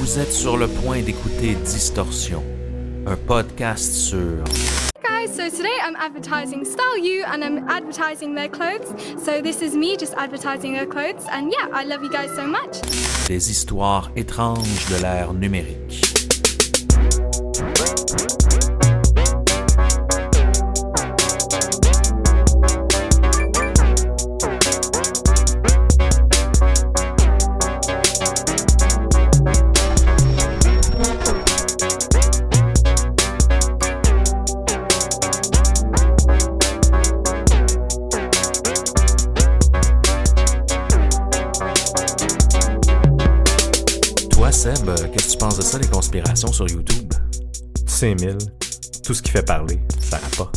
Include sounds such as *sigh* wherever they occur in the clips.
Vous êtes sur le point d'écouter Distorsion, un podcast sur guys, so today I'm advertising Style You and I'm advertising their clothes. So this is me just advertising their clothes and yeah, I love you guys so much. des histoires étranges de l'ère numérique. Sur YouTube? 5000, tout ce qui fait parler, ça rapporte.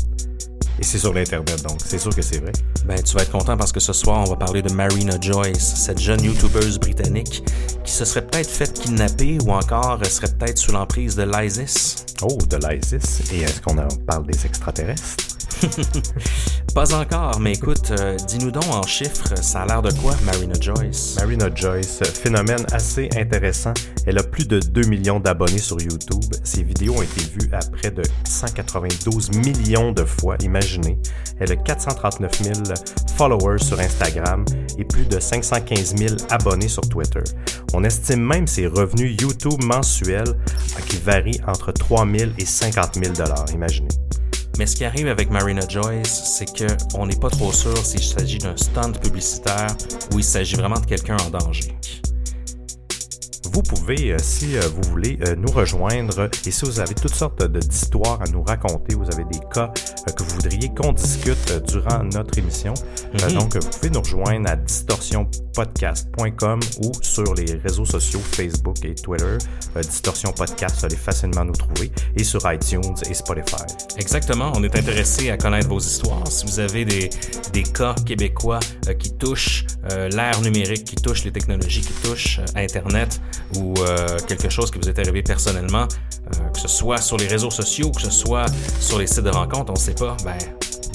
Et c'est sur l'Internet, donc c'est sûr que c'est vrai. Ben, tu vas être content parce que ce soir, on va parler de Marina Joyce, cette jeune YouTubeuse britannique qui se serait peut-être fait kidnapper ou encore serait peut-être sous l'emprise de l'ISIS. Oh, de l'ISIS. Et est-ce qu'on en parle des extraterrestres? *laughs* Pas encore, mais écoute, euh, dis-nous donc en chiffres, ça a l'air de quoi, Marina Joyce? Marina Joyce, phénomène assez intéressant. Elle a plus de 2 millions d'abonnés sur YouTube. Ses vidéos ont été vues à près de 192 millions de fois, imaginez. Elle a 439 000 followers sur Instagram et plus de 515 000 abonnés sur Twitter. On estime même ses revenus YouTube mensuels euh, qui varient entre 3 000 et 50 000 dollars, imaginez. Mais ce qui arrive avec Marina Joyce, c'est que on n'est pas trop sûr s'il s'agit d'un stunt publicitaire ou il s'agit vraiment de quelqu'un en danger. Vous pouvez, euh, si euh, vous voulez, euh, nous rejoindre et si vous avez toutes sortes d'histoires à nous raconter, vous avez des cas que vous voudriez qu'on discute durant notre émission, Mhm. donc vous pouvez nous rejoindre à distorsionpodcast.com ou sur les réseaux sociaux Facebook et Twitter. Distorsion Podcast, vous allez facilement nous trouver et sur iTunes et Spotify. Exactement, on est intéressé à connaître vos histoires. Si vous avez des, des cas québécois qui touchent l'ère numérique, qui touchent les technologies, qui touchent Internet ou euh, quelque chose qui vous est arrivé personnellement, euh, que ce soit sur les réseaux sociaux, que ce soit sur les sites de rencontres, on ne sait pas, ben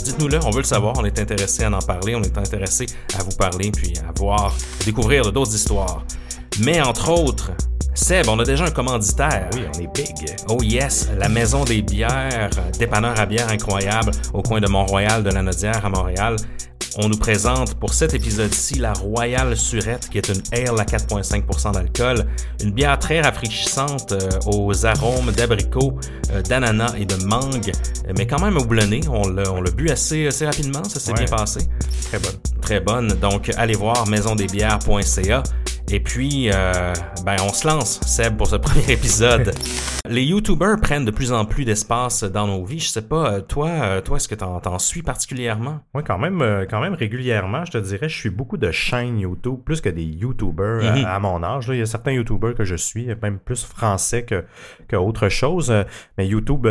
dites-nous-le, on veut le savoir, on est intéressé à en parler, on est intéressé à vous parler puis à voir, à découvrir d'autres histoires. Mais entre autres, Seb, on a déjà un commanditaire. Oui, on est big. Oh yes, la maison des bières, dépanneur à bière incroyable au coin de Mont-Royal de la Nodière à Montréal. On nous présente pour cet épisode-ci la Royale Surette, qui est une ale à 4,5% d'alcool, une bière très rafraîchissante euh, aux arômes d'abricot, euh, d'ananas et de mangue, mais quand même houblonné. On l'a on l'a bu assez, assez rapidement, ça s'est Ouais. bien passé. Très bonne. Très bonne. Donc, allez voir maisondesbières.ca. Et puis, euh, ben, on se lance, Seb, pour ce *laughs* premier épisode. Les YouTubers prennent de plus en plus d'espace dans nos vies. Je sais pas, euh, toi, euh, toi, est-ce que t'en, t'en suis particulièrement? Oui, quand même, quand même régulièrement, je te dirais, je suis beaucoup de chaînes YouTube, plus que des YouTubers à- Mhm. à, mon âge. là. Il y a certains YouTubers que je suis, même plus français que, que autre chose. Mais YouTube,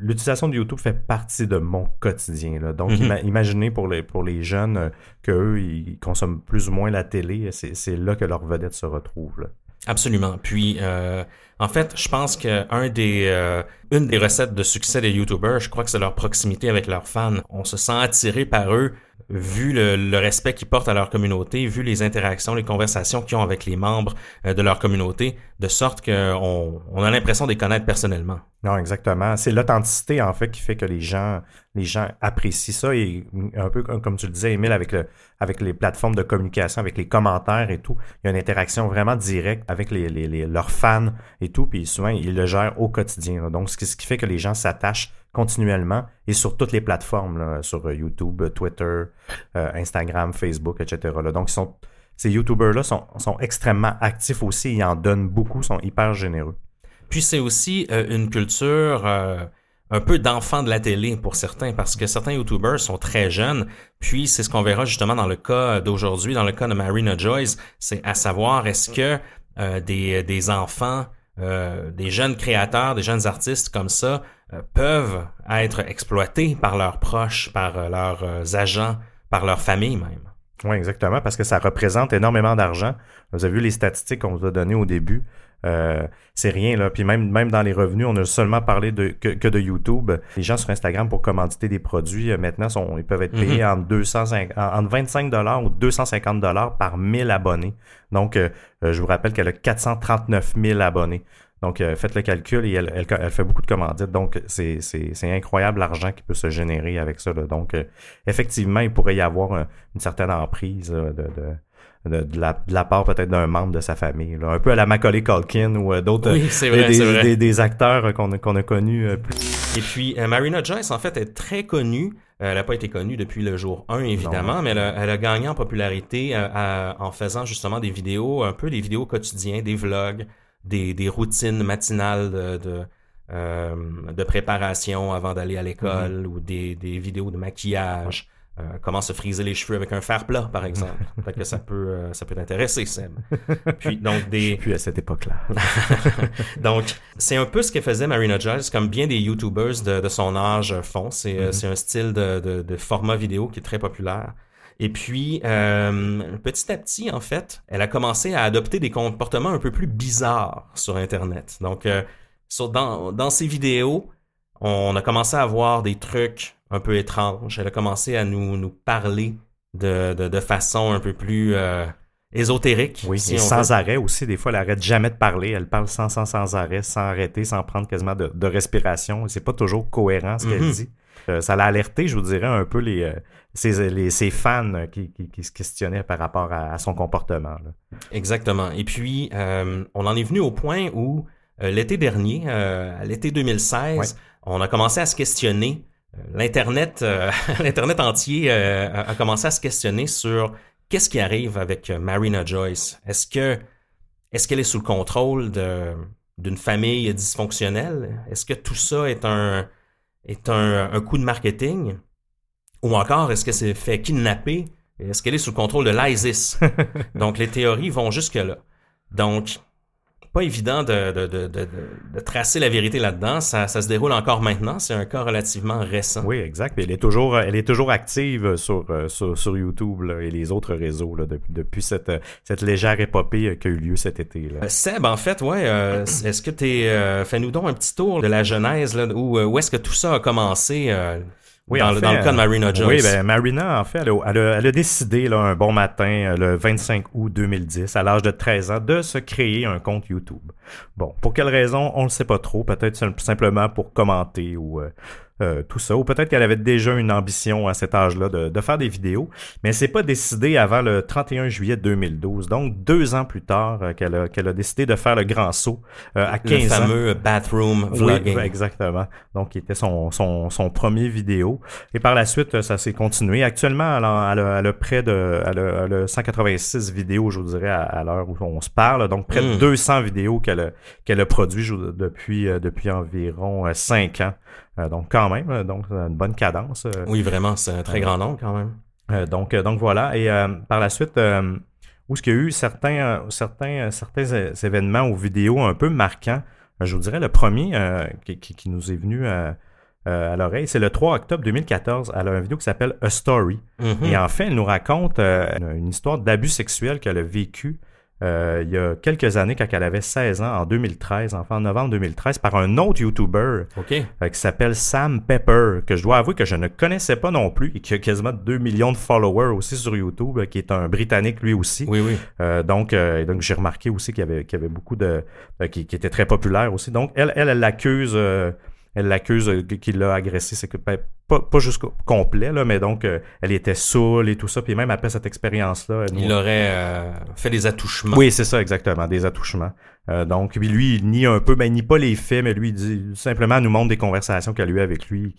l'utilisation de YouTube fait partie de mon quotidien. là. Donc, Mhm. ima- imaginez pour les, pour les jeunes euh, que eux, ils consomment plus ou moins la télé, c'est c'est là que leur se retrouve. là. Absolument. Puis, euh, en fait, je pense que euh, des recettes de succès des YouTubers, je crois que c'est leur proximité avec leurs fans. On se sent attiré par eux, vu le, respect qu'ils portent à leur communauté, vu les interactions, les conversations qu'ils ont avec les membres euh, de leur communauté, de sorte qu'on on a l'impression de les connaître personnellement. Non, exactement. C'est l'authenticité, en fait, qui fait que les gens, les gens apprécient ça. Et un peu comme tu le disais, Emile, avec, le, avec les plateformes de communication, avec les commentaires et tout, il y a une interaction vraiment directe avec les, leurs fans et tout. Puis souvent, ils le gèrent au quotidien. Donc, ce qui fait que les gens s'attachent continuellement et sur toutes les plateformes, sur euh, YouTube, Twitter, euh, Instagram, Facebook, etc. Donc, ces YouTubers-là sont, sont extrêmement actifs aussi. Ils en donnent beaucoup, sont hyper généreux. Puis c'est aussi euh, une culture euh, un peu d'enfant de la télé pour certains, parce que certains YouTubers sont très jeunes. Puis c'est ce qu'on verra justement dans le cas d'aujourd'hui, dans le cas de Marina Joyce, c'est à savoir est-ce que euh, des, enfants, euh, des jeunes créateurs, des jeunes artistes comme ça euh, peuvent être exploités par leurs proches, par euh, leurs euh, agents, par leur famille même. Oui, exactement, parce que ça représente énormément d'argent. Vous avez vu les statistiques qu'on vous a données au début. Euh, c'est rien, là. Puis même, même dans les revenus, on a seulement parlé de, que, de YouTube. Les gens sur Instagram, pour commanditer des produits, euh, maintenant, sont, ils peuvent être payés mm-hmm. entre, 205, entre 25 ou 250 par 1000 abonnés. Donc, euh, je vous rappelle qu'elle a 439 000 abonnés. Donc, faites le calcul et elle, elle, fait beaucoup de commandites. Donc, c'est incroyable l'argent qui peut se générer avec ça. Donc, effectivement, il pourrait y avoir une certaine emprise de, de, la, part peut-être d'un membre de sa famille. Un peu à la Macaulay Culkin ou euh, d'autres des, acteurs qu'on a, connus. Euh, Et puis, euh, Marina Joyce, en fait, est très connue. elle n'a pas été connue depuis le jour 1, évidemment, mais elle a, gagné en popularité en faisant justement des vidéos, un peu des vidéos quotidiens, des vlogs, des, routines matinales de, de, préparation avant d'aller à l'école mm-hmm. ou des, vidéos de maquillage. Euh, comment se friser les cheveux avec un fer plat, par *laughs* exemple. Peut-être que ça peut, euh, ça peut t'intéresser, Seb. *laughs* Puis, donc, des... Puis à cette époque-là. *laughs* donc, c'est un peu ce que faisait Marina Giles, comme bien des YouTubers de, de son âge font. C'est euh, mm-hmm. un style de, de, de, format vidéo qui est très populaire. Et puis, petit à petit, en fait, elle a commencé à adopter des comportements un peu plus bizarres sur Internet. Donc, sur, dans, dans ses vidéos, on a commencé à voir des trucs un peu étrange. Elle a commencé à nous, nous parler de, de, façon un peu plus euh, ésotérique. Oui, et sans arrêt aussi. Des fois, elle n'arrête jamais de parler. Elle parle sans, sans, sans arrêt, sans arrêter, sans prendre quasiment de, de respiration. C'est pas toujours cohérent ce qu'elle mhm. dit. Euh, ça l'a alerté, je vous dirais, un peu les, euh, ses, les, ses fans qui, qui, qui, se questionnaient par rapport à, son comportement. Exactement. Et puis, on en est venu au point où l'été dernier, l'été 2016, on a commencé à se questionner l'internet, euh, *laughs* l'internet entier euh, a commencé à se questionner sur qu'est-ce qui arrive avec Marina Joyce. Est-ce que est-ce qu'elle est sous le contrôle de d'une famille dysfonctionnelle Est-ce que tout ça est un est un, un coup de marketing ou encore est-ce que c'est fait kidnapper Est-ce qu'elle est sous le contrôle de l'ISIS? *laughs* Donc les théories vont jusque là. Donc pas évident de, de, de, de, tracer la vérité là-dedans. Ça, ça, se déroule encore maintenant. C'est un cas relativement récent. Oui, exact. elle est toujours, elle est toujours active sur, euh, sur, sur YouTube et les autres réseaux là, depuis, depuis cette, cette légère épopée qui a eu lieu cet été. Là. Euh, Seb, en fait, ouais, euh, est-ce que tu es... Fais-nous donc un petit tour de la genèse, là, où, où est-ce que tout ça a commencé oui, dans, le, dans, le, cas de Marina Jones. Oui, ben Marina, en fait, elle a, elle a, décidé là, un bon matin, euh, le 25 août 2010, à l'âge de 13 ans, de se créer un compte YouTube. Bon, pour quelle raison, on ne sait pas trop. Peut-être simplement pour commenter ou euh, euh, tout ça. Ou peut-être qu'elle avait déjà une ambition à cet âge-là de, de, faire des vidéos, mais c'est pas décidé avant le 31 juillet 2012. Donc deux ans plus tard euh, qu'elle a, qu'elle a décidé de faire le grand saut euh, à 15 le fameux bathroom vlogging. Oui, exactement. Donc qui était son, son, son premier vidéo. Et par la suite, ça s'est continué. Actuellement, elle a, elle a, près de elle a, 186 vidéos, je vous dirais, à, l'heure où on se parle. Donc près de 200 hmm. vidéos qu'elle a, qu'elle a produit depuis, depuis environ 5 ans. Euh, donc quand même, euh, donc une bonne cadence. Euh. Oui, vraiment, c'est un très grand nombre quand même. donc, donc voilà. Et par la suite, où est-ce qu'il y a eu certains, certains, certains événements ou vidéos un peu marquants? Je vous dirais le premier qui, qui, nous est venu à, l'oreille, c'est le 3 octobre 2014. Elle a une vidéo qui s'appelle A Story. Mm-hmm. Et en fait, elle nous raconte une histoire d'abus sexuel qu'elle a vécu euh, il y a quelques années, quand elle avait 16 ans, en 2013, enfin en novembre 2013, par un autre YouTuber euh, qui s'appelle Sam Pepper, que je dois avouer que je ne connaissais pas non plus et qui a quasiment 2 millions de followers aussi sur YouTube, euh, qui est un Britannique lui aussi. Oui, oui. donc, donc j'ai remarqué aussi qu'il y avait, qu'il y avait beaucoup de... qui, qui était très populaire aussi. Donc, elle, elle, elle l'accuse elle l'accuse qu'il l'a agressé. C'est que ben, pas, pas jusqu'au complet, là, mais donc euh, elle était saoule et tout ça. Puis même après cette expérience-là. Il aurait euh, fait des attouchements. Oui, c'est ça, exactement, des attouchements. Euh, donc, puis lui, il nie un peu, ben, il nie pas les faits, mais lui, il dit, simplement nous montre des conversations qu'elle a eues avec lui.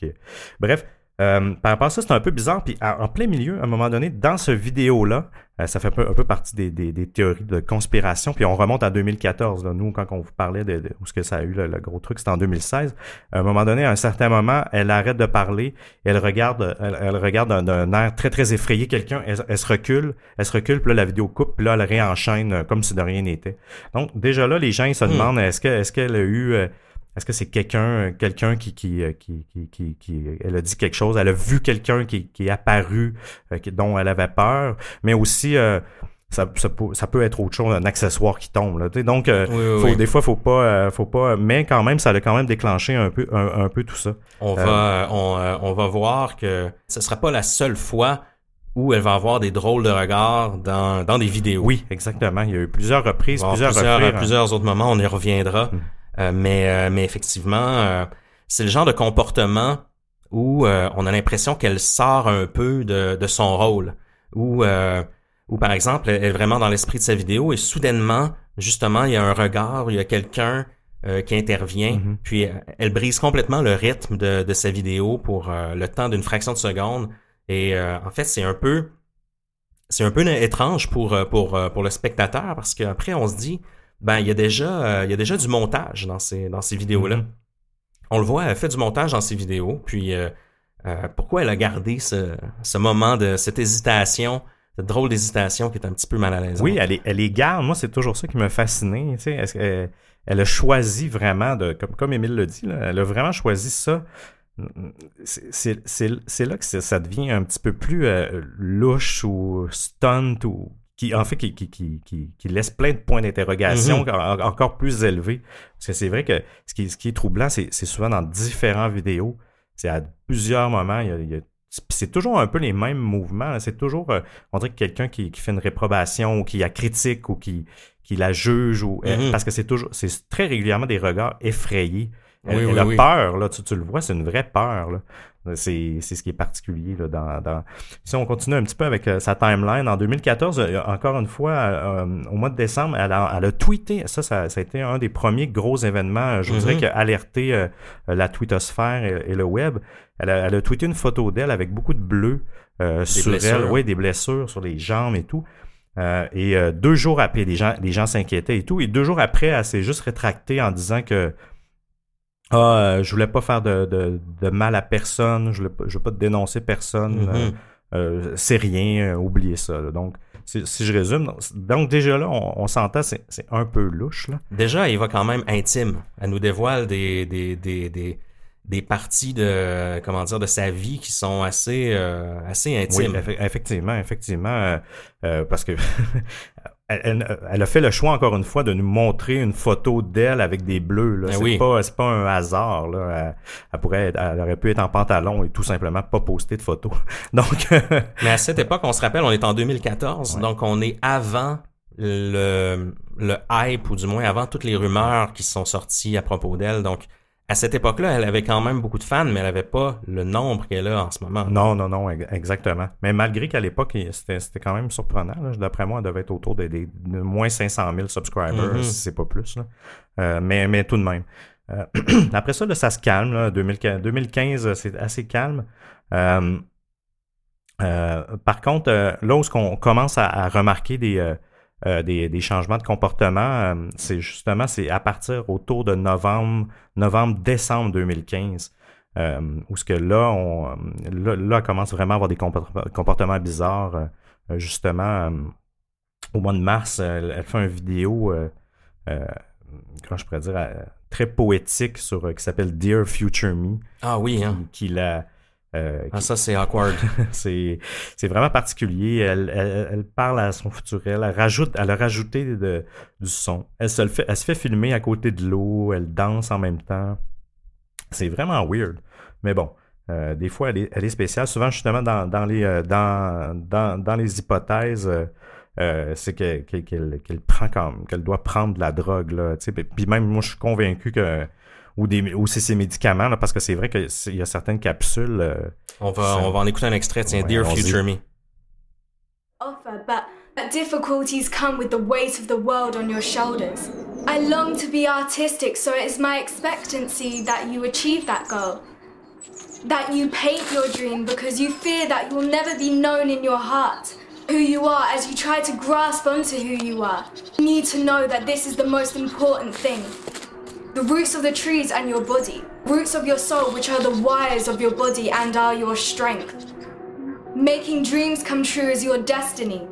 Bref, euh, par rapport à ça, c'est un peu bizarre. Puis en plein milieu, à un moment donné, dans ce vidéo-là, euh, ça fait un peu, un peu partie des, des, des, théories de conspiration. Puis on remonte à 2014. Là. Nous, quand on vous parlait de, où ce que ça a eu, le, gros truc, c'était en 2016. À un moment donné, à un certain moment, elle arrête de parler. Elle regarde, elle, regarde d'un air très très effrayé quelqu'un. Elle, se recule, elle se recule. Puis là, la vidéo coupe. Puis là, elle réenchaîne euh, comme si de rien n'était. Donc déjà là, les gens ils se hmm. demandent est-ce que est-ce qu'elle a eu est-ce que c'est quelqu'un quelqu'un qui qui, euh, qui, qui, qui, elle a dit quelque chose, elle a vu quelqu'un qui, qui est apparu, euh, dont elle avait peur, mais aussi euh, ça, ça, peut, ça peut être autre chose, un accessoire qui tombe. Là, donc, euh, Oui, oui, faut, oui. des fois, faut pas, euh, faut pas. Mais quand même, ça a quand même déclenché un peu, un, un peu tout ça. On va, on, on va voir que ce sera pas la seule fois où elle va avoir des drôles de regards dans, dans des vidéos. Oui, exactement. Il y a eu reprises, plusieurs, reprises, hein. plusieurs autres moments, on y reviendra. Mm. Euh, mais, euh, mais effectivement, euh, c'est le genre de comportement où euh, on a l'impression qu'elle sort un peu de, de son rôle. Où, euh, où, par exemple, elle est vraiment dans l'esprit de sa vidéo et soudainement, justement, il y a un regard, il y a quelqu'un euh, qui intervient, Mhm. puis elle brise complètement le rythme de, de sa vidéo pour euh, le temps d'une fraction de seconde. Et euh, en fait, c'est un peu c'est un peu étrange pour pour pour le spectateur parce qu'après on se dit ben il y a déjà euh, il y a déjà du montage dans ces dans ces vidéos là. Mhm. On le voit, elle fait du montage dans ses vidéos. Puis euh, euh, pourquoi elle a gardé ce ce moment de cette hésitation, cette drôle d'hésitation qui est un petit peu mal à l'aise. Oui, elle est, elle est garde. Moi, c'est toujours ça qui m'a fasciné. Tu sais, est-ce qu'elle- elle a choisi vraiment de, comme, comme Émile le dit, là, elle a vraiment choisi ça. C'est- là que ça devient un petit peu plus euh, louche ou stunt ou qui en fait qui, qui, qui, qui, laisse plein de points d'interrogation Mhm. en- encore plus élevés. Parce que c'est vrai que ce qui, ce qui est troublant, c'est souvent dans différentes vidéos. C'est à plusieurs moments, il y a- il y a puis c'est toujours un peu les mêmes mouvements. C'est toujours, euh, on dirait que quelqu'un qui, qui fait une réprobation ou qui la critique ou qui, qui la juge ou Mhm. parce que c'est toujours, c'est très régulièrement des regards effrayés. Elle, Oui, elle oui, a oui. peur là, tu, tu le vois, c'est une vraie peur là. C'est, c'est ce qui est particulier là, dans, dans... Si on continue un petit peu avec euh, sa timeline, en 2014, euh, encore une fois, euh, au mois de décembre, elle a, elle a tweeté, ça, ça, ça a été un des premiers gros événements, euh, je vous Mhm. dirais, qui a alerté euh, la twittosphère et, et le web. Elle a, elle a tweeté une photo d'elle avec beaucoup de bleu euh, sur blessures. elle, oui, des blessures sur les jambes et tout. Euh, et euh, deux jours après, les gens, les gens s'inquiétaient et tout. Et deux jours après, elle s'est juste rétractée en disant que ah, euh, je voulais pas faire de, de, de mal à personne, je je veux pas dénoncer personne. Mhm. euh, euh, c'est rien, oubliez ça. là. Donc, si, si je résume, donc, déjà là, on, on s'entend, c'est c'est un peu louche. Là. Déjà, il va quand même intime. Elle nous dévoile des, des, des, des, des parties de, comment dire, de sa vie qui sont assez, euh, assez Oui, intimes. effe- effectivement, effectivement, euh, euh, parce que *laughs* elle, elle- elle a fait le choix encore une fois de nous montrer une photo d'elle avec des bleus. Là. Ben C'est oui. pas, c'est pas un hasard. Là. Elle, elle pourrait, être- elle aurait pu être en pantalon et tout simplement pas poster de photos. *laughs* Donc, *laughs* Mais à cette époque, on se rappelle, on est en 2014, Ouais. donc on est avant le, le hype, ou du moins avant toutes les rumeurs qui sont sorties à propos d'elle. Donc, à cette époque-là, elle avait quand même beaucoup de fans, mais elle avait pas le nombre qu'elle a en ce moment. non, non, non, ex- exactement. Mais malgré qu'à l'époque, c'était, quand même surprenant. D'après moi, elle devait être autour de, des- de moins 500 000 subscribers, Mhm. si c'est pas plus. Là. Euh, mais, mais tout de même. Euh, *clears throat* après ça, là, ça se calme. Là. 2015, 2015, c'est assez calme. Euh, par contre, là où on commence à, à remarquer des, euh, des, des changements de comportement, euh, c'est justement c'est à partir autour de novembre, novembre-décembre 2015. Euh, où ce que là, on, là, là, elle commence vraiment à avoir des comport- comportements bizarres. justement, au mois de mars, elle, elle fait une vidéo, comment je pourrais dire, très poétique sur qui s'appelle Dear Future Me, Ah oui, hein. qui, qui la euh, Ah, ça, c'est awkward. *laughs* c'est c'est vraiment particulier. Elle, elle, elle parle à son futurel. Elle rajoute, elle a rajouté de- du son. Elle se, le fait, elle se fait filmer à côté de l'eau. Elle danse en même temps. C'est vraiment weird. Mais bon, euh, des fois, elle est, elle est spéciale. Souvent, justement, dans, dans, les, euh, dans, dans, dans les hypothèses, euh, c'est que- que- qu'elle qu'elle prend comme qu'elle doit prendre de la drogue. Là, puis même, moi, je suis convaincu que. Ou, des, ou c'est ses médicaments, là, parce que c'est vrai qu'il y a certaines capsules. euh, On va, Ça- on va en écouter un extrait. Tiens, Ouais, Dear. Future Me. offer, but, but difficulties come with the weight of the world on your shoulders. I long to be artistic, so it is my expectancy that you achieve that goal. That you paint your dream because you fear that you will never be known in your heart. Who you are as you try to grasp onto who you are. You need to know that this is the most important thing. The roots of the trees and your body. Roots of your soul, which are the wires of your body and are your strength. Making dreams come true is your destiny.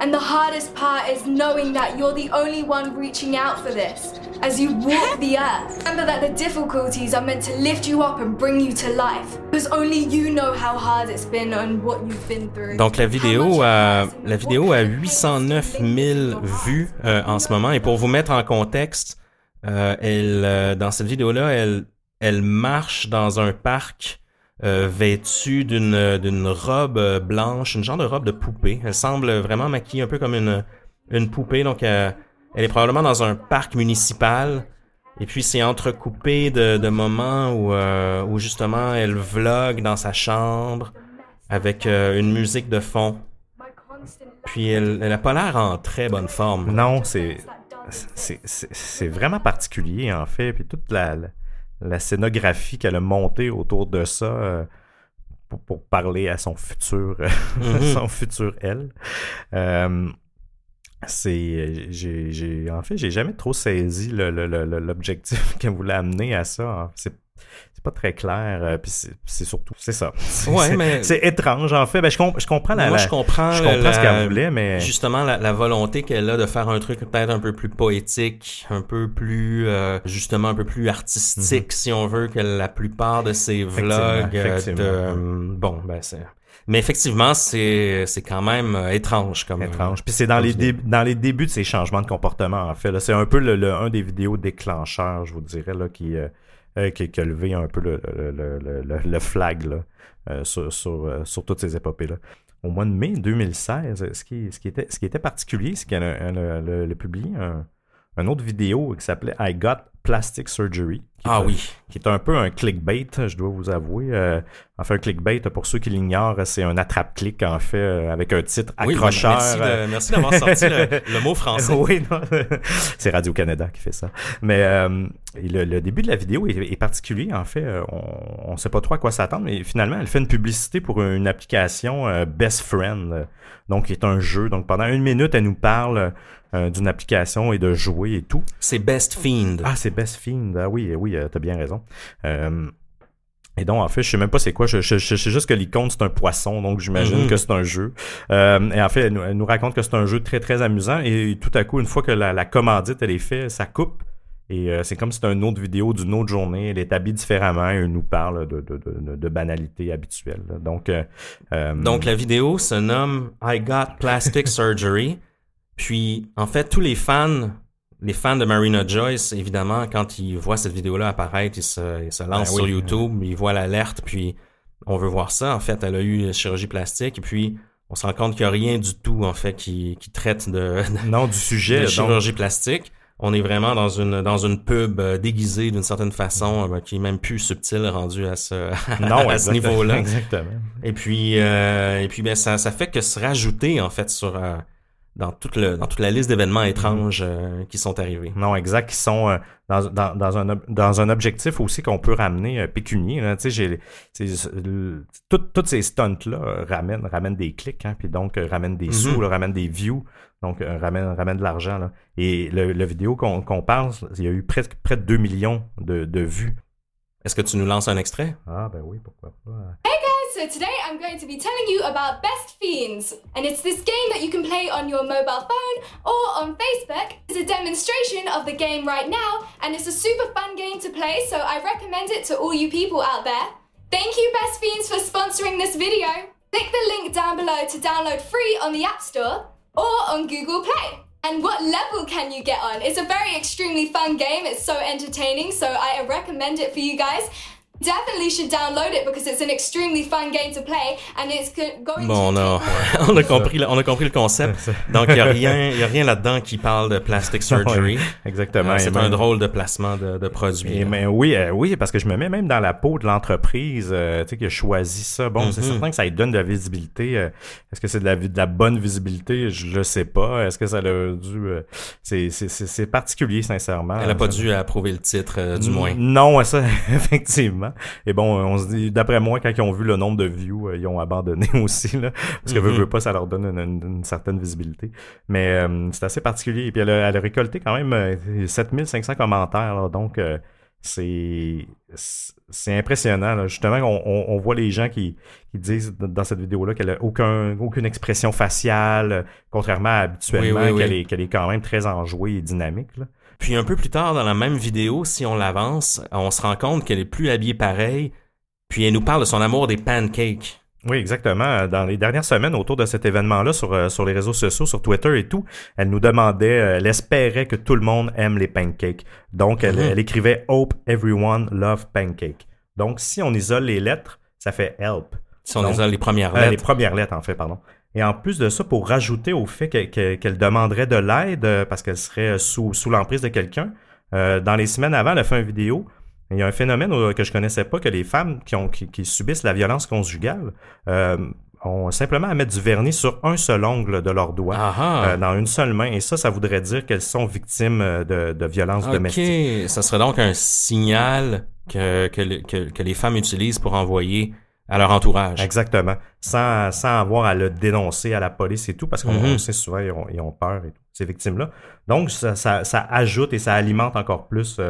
And the hardest part is knowing that you're the only one reaching out for this as you walk the earth. Remember that the difficulties are meant to lift you up and bring you to life. Because only you know how hard it's been and what you've been through. Donc la vidéo, euh, a, la vidéo a 809 000 vues euh, en ce moment. Et pour vous mettre en contexte, euh, elle, euh, dans cette vidéo-là, elle, elle marche dans un parc euh, vêtue d'une d'une robe euh, blanche, une genre de robe de poupée. Elle semble vraiment maquillée un peu comme une une poupée. Donc euh, elle est probablement dans un parc municipal. Et puis c'est entrecoupé de, de moments où, euh, où justement elle vlog dans sa chambre avec euh, une musique de fond. Puis elle, elle a pas l'air en très bonne forme. Non, c'est c'est- vraiment particulier en fait. Puis toute la, la, la scénographie qu'elle a montée autour de ça euh, pour, pour parler à son futur, euh, *laughs* Mhm. son futur elle. Euh, c'est j'ai en fait j'ai jamais trop saisi le- le- le- le- l'objectif *laughs* qu'elle voulait amener à ça hein. C'est pas très clair euh, puis c'est surtout c'est ça *laughs* C'est- Ouais, mais- c'est étrange en fait ben, je, com- je comprends la, Moi, la- je comprends, je comprends la- ce qu'elle voulait mais Justement, la, la volonté qu'elle a de faire un truc peut-être un peu plus poétique, un peu plus, euh, justement, un peu plus artistique, si on veut, que la plupart de ses Mhm. Effectivement, vlogs. euh, effectivement. de, euh, bon, ben c'est. Mais effectivement, c'est c'est quand même euh, étrange comme. étrange. Puis c'est dans les, dé- dans les débuts de ces changements de comportement, en fait. là. C'est un peu le, le- un des vidéos déclencheurs, je vous dirais, là, qui, euh, euh, qui, a levé un peu le, le, le, le- flag euh, sur, sur, euh, sur toutes ces épopées-là. Au mois de mai 2016, ce qui, ce qui, était, ce qui était particulier, c'est qu'elle a, publié un, une autre vidéo qui s'appelait I Got Plastic Surgery. Ah est oui. qui est un peu un clickbait, je dois vous avouer. Euh, enfin, un clickbait, pour ceux qui l'ignorent, c'est un attrape-clic, en fait, euh, avec un titre Oui, accrocheur. euh, merci d'avoir sorti le, le mot français. *laughs* oui, non. *laughs* c'est Radio-Canada qui fait ça. Mais euh, le, le début de la vidéo est, est particulier, en fait. On ne sait pas trop à quoi s'attendre, mais finalement, elle fait une publicité pour une application Best Friend, donc qui est un jeu. Donc pendant une minute, elle nous parle d'une application et de jouer et tout. C'est Best Fiend. Ah, c'est Best Fiend. Ah oui, oui, euh, t'as bien raison. Euh, et donc, en fait, je sais même pas c'est quoi. Je, je, je sais juste que l'icône, c'est un poisson, donc j'imagine Mhm. que c'est un jeu. Euh, et en fait, elle nous, elle nous raconte que c'est un jeu très, très amusant. Et tout à coup, une fois que la, la commandite, elle est faite, ça coupe. Et euh, c'est comme si c'était une autre vidéo d'une autre journée. Elle est habillée différemment et elle nous parle de, de, de, de banalités habituelles. Donc, euh, Donc la vidéo se nomme I Got Plastic Surgery. Puis en fait tous les fans, les fans de Marina Joyce, évidemment, quand ils voient cette vidéo-là apparaître, ils se, ils se lancent Ben sur oui. YouTube, ils voient l'alerte, puis on veut voir ça. En fait, elle a eu une chirurgie plastique, et puis on se rend compte qu'il n'y a rien du tout en fait qui, qui traite de, non, du de sujet. donc- chirurgie plastique. On est vraiment dans une dans une pub euh, déguisée d'une certaine façon, euh, qui est même plus subtile rendue à ce *laughs* non, à ce niveau-là. Exactement. Et puis, euh, et puis ben, ça, ça fait que se rajouter, en fait, sur, euh, dans, toute le, dans toute la liste d'événements étranges euh, qui sont arrivés. Non, exact, qui sont euh, dans, dans, dans, un, ob- dans un objectif aussi qu'on peut ramener euh, pécunier. là. J'ai- tout- Toutes ces stunts-là ramènent, ramènent des clics, hein, puis donc ramènent des sous, Mhm. là, ramènent des views, donc ramènent, ramènent de l'argent. Et le, le vidéo qu'on qu'on parle, il y a eu presque près de 2 millions de, de vues. Est-ce que tu nous lances un extrait? Ah ben oui, pourquoi pas. So today I'm going to be telling you about Best Fiends, and it's this game that you can play on your mobile phone or on Facebook. It's a demonstration of the game right now, and it's a super fun game to play, so I recommend it to all you people out there. Thank you, Best Fiends, for sponsoring this video. Click the link down below to download free on the App Store or on Google Play. And what level can you get on? It's a very extremely fun game. It's so entertaining, so I recommend it for you guys. Definitely should download it because it's an extremely fun game to play and it's go- going Bon, on a, *laughs* on a compris, le- on a compris le concept. Donc, il n'y a *laughs* rien, il y a rien là-dedans qui parle de plastic surgery. *laughs* Exactement. Euh, c'est même- un drôle de placement de, de produit. Et, mais oui, euh, oui, parce que je me mets même dans la peau de l'entreprise euh, tu sais, qui a choisi ça. Bon, c'est Mhm. certain que ça lui donne de la visibilité. euh, Est-ce que c'est de la, de la bonne visibilité? Je le sais pas. Est-ce que ça a dû... euh, c'est- c'est c'est- c'est particulier, sincèrement. Elle n'a pas dû approuver le titre, euh, du moins. Non, ça, effectivement. *laughs* Et bon, on se dit, d'après moi, quand ils ont vu le nombre de views, euh, ils ont abandonné *laughs* aussi, là. Parce que Mhm. veut, veut pas, ça leur donne une, une- une certaine visibilité. Mais euh, c'est assez particulier. Et puis elle a, elle a récolté quand même euh, 7500 commentaires, là. Donc, euh, c'est c'est impressionnant. Justement, on, on, voit les gens qui, qui disent dans cette vidéo-là qu'elle n'a aucun, aucune expression faciale, contrairement à habituellement, qu'elle est, est, quand même très enjouée et dynamique. Puis un peu plus tard dans la même vidéo, si on l'avance, on se rend compte qu'elle est plus habillée pareil. Puis elle nous parle de son amour des pancakes. Oui, exactement. Dans les dernières semaines, autour de cet événement-là, sur, euh, sur les réseaux sociaux, sur Twitter et tout, elle nous demandait, euh, elle espérait que tout le monde aime les pancakes. Donc, elle, mhm. elle écrivait Hope everyone love pancake. Donc, si on isole les lettres, ça fait help. Si on isole les premières euh, lettres. les premières lettres, en fait, pardon. Et en plus de ça, pour rajouter au fait qu'elle demanderait de l'aide parce qu'elle serait sous, sous l'emprise de quelqu'un, dans les semaines avant, elle a fait une vidéo il y a un phénomène que je connaissais pas, que les femmes qui, ont, qui, subissent la violence conjugale euh, ont simplement à mettre du vernis sur un seul ongle de leur doigt, ah ah. Euh, dans une seule main. Et ça, ça voudrait dire qu'elles sont victimes euh, de, de violences okay. domestiques. Ça serait donc un signal que, que, que, les femmes utilisent pour envoyer à leur entourage. Exactement. Sans, sans avoir à le dénoncer à la police et tout, parce qu'on mm-hmm. sait souvent, ils ont, ils ont peur, et tout, ces victimes-là. Donc, ça, ça, ça, ajoute et ça alimente encore plus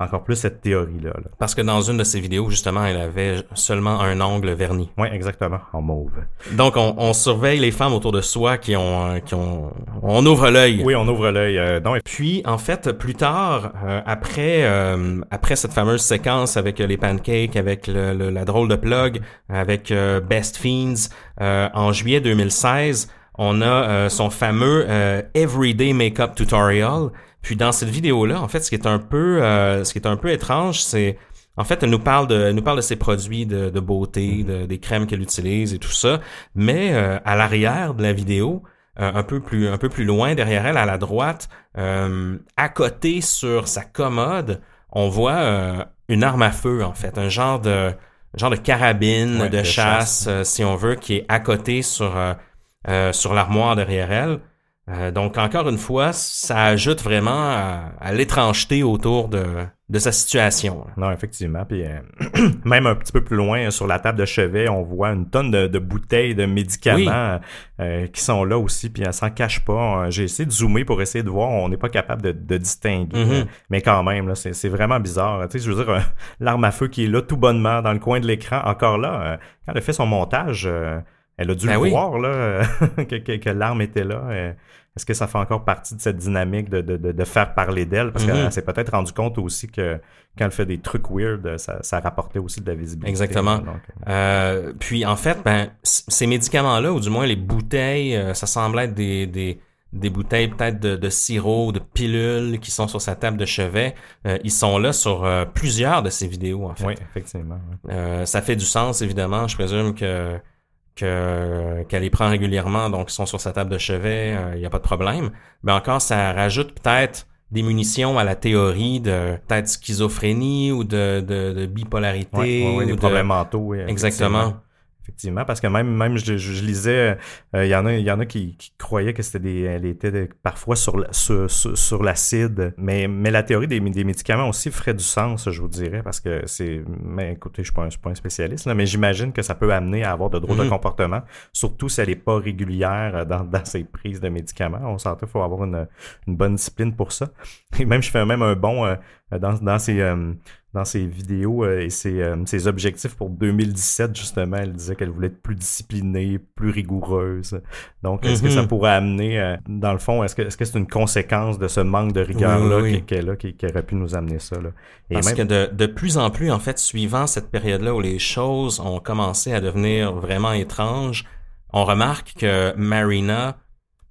encore plus cette théorie-là. Parce que dans une de ses vidéos, justement, elle avait seulement un ongle verni. Oui, exactement, en mauve. Donc, on, on, surveille les femmes autour de soi qui ont... Euh, qui ont on ouvre l'œil. Oui, on ouvre l'œil. Euh, puis, en fait, plus tard, euh, après, euh, après cette fameuse séquence avec les pancakes, avec le, la drôle de plug, avec Best Fiends, en juillet 2016, on a son fameux Everyday Makeup Tutorial puis dans cette vidéo-là, en fait, ce qui est un peu, euh, ce qui est un peu étrange, c'est en fait, elle nous parle de, nous parle de ses produits de, beauté, mm-hmm. des crèmes qu'elle utilise et tout ça. Mais euh, à l'arrière de la vidéo, euh, un peu plus, un peu plus loin derrière elle, à la droite, à côté sur sa commode, on voit une arme à feu en fait, un genre de, genre de carabine de, chasse, si on veut, qui est à côté sur sur l'armoire derrière elle. Euh, donc, encore une fois, ça ajoute vraiment à, l'étrangeté autour de, de, sa situation. Non, effectivement. Puis, euh, *clears throat* même un petit peu plus loin, sur la table de chevet, on voit une tonne de, bouteilles de médicaments euh, qui sont là aussi, puis elle s'en cache pas. J'ai essayé de zoomer pour essayer de voir, on n'est pas capable de, distinguer. Mm-hmm. mais quand même, c'est vraiment bizarre. Tu sais, je veux dire, *laughs* l'arme à feu qui est là tout bonnement dans le coin de l'écran, encore là, quand elle a fait son montage... elle a dû ben le voir là, *laughs* que, que l'arme était là. Est-ce que ça fait encore partie de cette dynamique de, de, de faire parler d'elle? Parce qu'elle mm-hmm. s'est peut-être rendu compte aussi que quand elle fait des trucs weird, ça, ça rapportait aussi de la visibilité. Exactement. Euh, euh, puis en fait, ben, ces médicaments-là, ou du moins les bouteilles, euh, ça semble être des, des, des bouteilles peut-être de, de, sirop, de pilules qui sont sur sa table de chevet. ils sont là sur plusieurs de ces vidéos, en fait. Oui, effectivement. ça fait du sens, évidemment. Je présume que qu'elle les prend régulièrement, donc ils sont sur sa table de chevet, il euh, n'y a pas de problème. Mais encore, ça rajoute peut-être des munitions à la théorie de peut-être schizophrénie ou de, de, de bipolarité. ou des problèmes mentaux. Exactement effectivement, parce que même, même je, lisais, euh, il y en a, il y en a qui, croyaient que c'était des, elle était parfois sur, sur, sur, l'acide, mais, mais la théorie des, des, médicaments aussi ferait du sens, je vous dirais, parce que c'est, mais écoutez, je suis pas un, suis pas un spécialiste, là, mais j'imagine que ça peut amener à avoir de drôles de mm-hmm. comportements, surtout si elle n'est pas régulière dans, dans ses prises de médicaments. On s'entend, il faut avoir une, une bonne discipline pour ça. Et même, je fais même un bon euh, dans, dans ces euh, dans ses vidéos euh, et ses, euh, ses, objectifs pour 2017, justement, elle disait qu'elle voulait être plus disciplinée, plus rigoureuse. Donc, est-ce que ça mhm. pourrait amener, euh, dans le fond, est-ce que c'est -ce c'est une conséquence de ce manque de rigueur-là qu'elle a, qui, qui, aurait pu nous amener ça? Là? Et Parce que de, de plus en plus, en fait, suivant cette période-là où les choses ont commencé à devenir vraiment étranges, on remarque que Marina,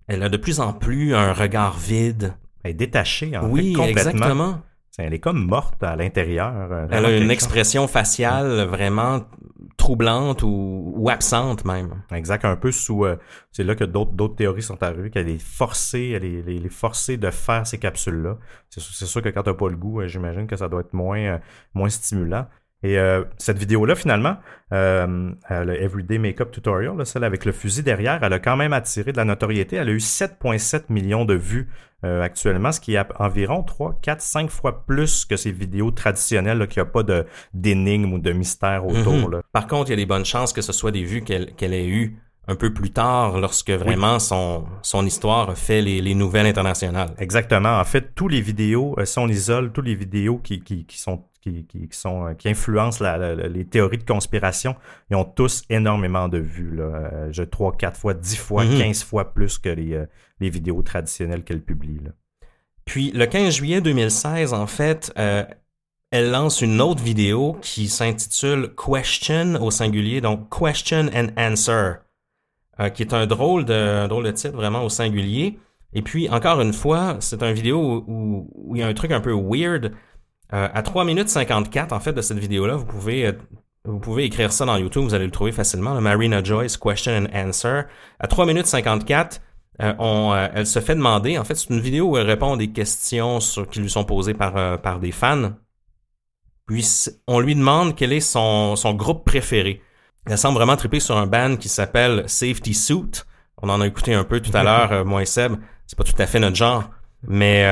elle a de plus en plus un regard vide. Elle est détachée, en oui, fait, complètement. exactement. Elle est comme morte à l'intérieur. Euh, Elle a une expression faciale vraiment troublante ou, absente même. Exact, un peu sous... Euh, c'est là que d'autres théories sont arrivées, qu'elle est forcée, elle est, forcée de faire ces capsules-là. C'est sûr que quand t'as pas le goût, euh, j'imagine que ça doit être moins, moins stimulant. Et euh, cette vidéo-là, finalement, euh, le Everyday Makeup Tutorial, celle avec le fusil derrière, elle a quand même attiré de la notoriété. Elle a eu 7,7 millions de vues euh, actuellement, ce qui est environ 3, 4, 5 fois plus que ces vidéos traditionnelles qui n'ont pas d'énigmes ou de mystère autour. Mhm. Par contre, il y a des bonnes chances que ce soit des vues qu'elle ait eues un peu plus tard, lorsque vraiment son, son histoire fait les, les, nouvelles internationales. Exactement. En fait, tous les vidéos, euh, si on isole tous les vidéos qui, qui, qui sont qui, qui, sont, qui influencent la, les théories de conspiration, ils ont tous énormément de vues. Là. Je 3, 4 fois, 10 fois, 15 mhm. fois plus que les, les vidéos traditionnelles qu'elle publie. Là. Puis le 15 juillet 2016, en fait, euh, elle lance une autre vidéo qui s'intitule Question au singulier, donc Question and Answer, euh, qui est un drôle de, drôle de titre vraiment au singulier. Et puis, encore une fois, c'est une vidéo où, il y a un truc un peu weird. Euh, à 3 minutes 54, en fait, de cette vidéo-là, vous pouvez, vous pouvez écrire ça dans YouTube, vous allez le trouver facilement. Marina Joyce, Question and Answer. À 3 minutes 54, euh, euh, elle se fait demander, en fait, c'est une vidéo où elle répond à des questions qui lui sont posées par, euh, par des fans. Puis on lui demande quel est son, son groupe préféré. Elle semble vraiment triper sur un band qui s'appelle Safety Suit. On en a écouté un peu tout à l'heure, moi et Seb. C'est pas tout à fait notre genre. Mais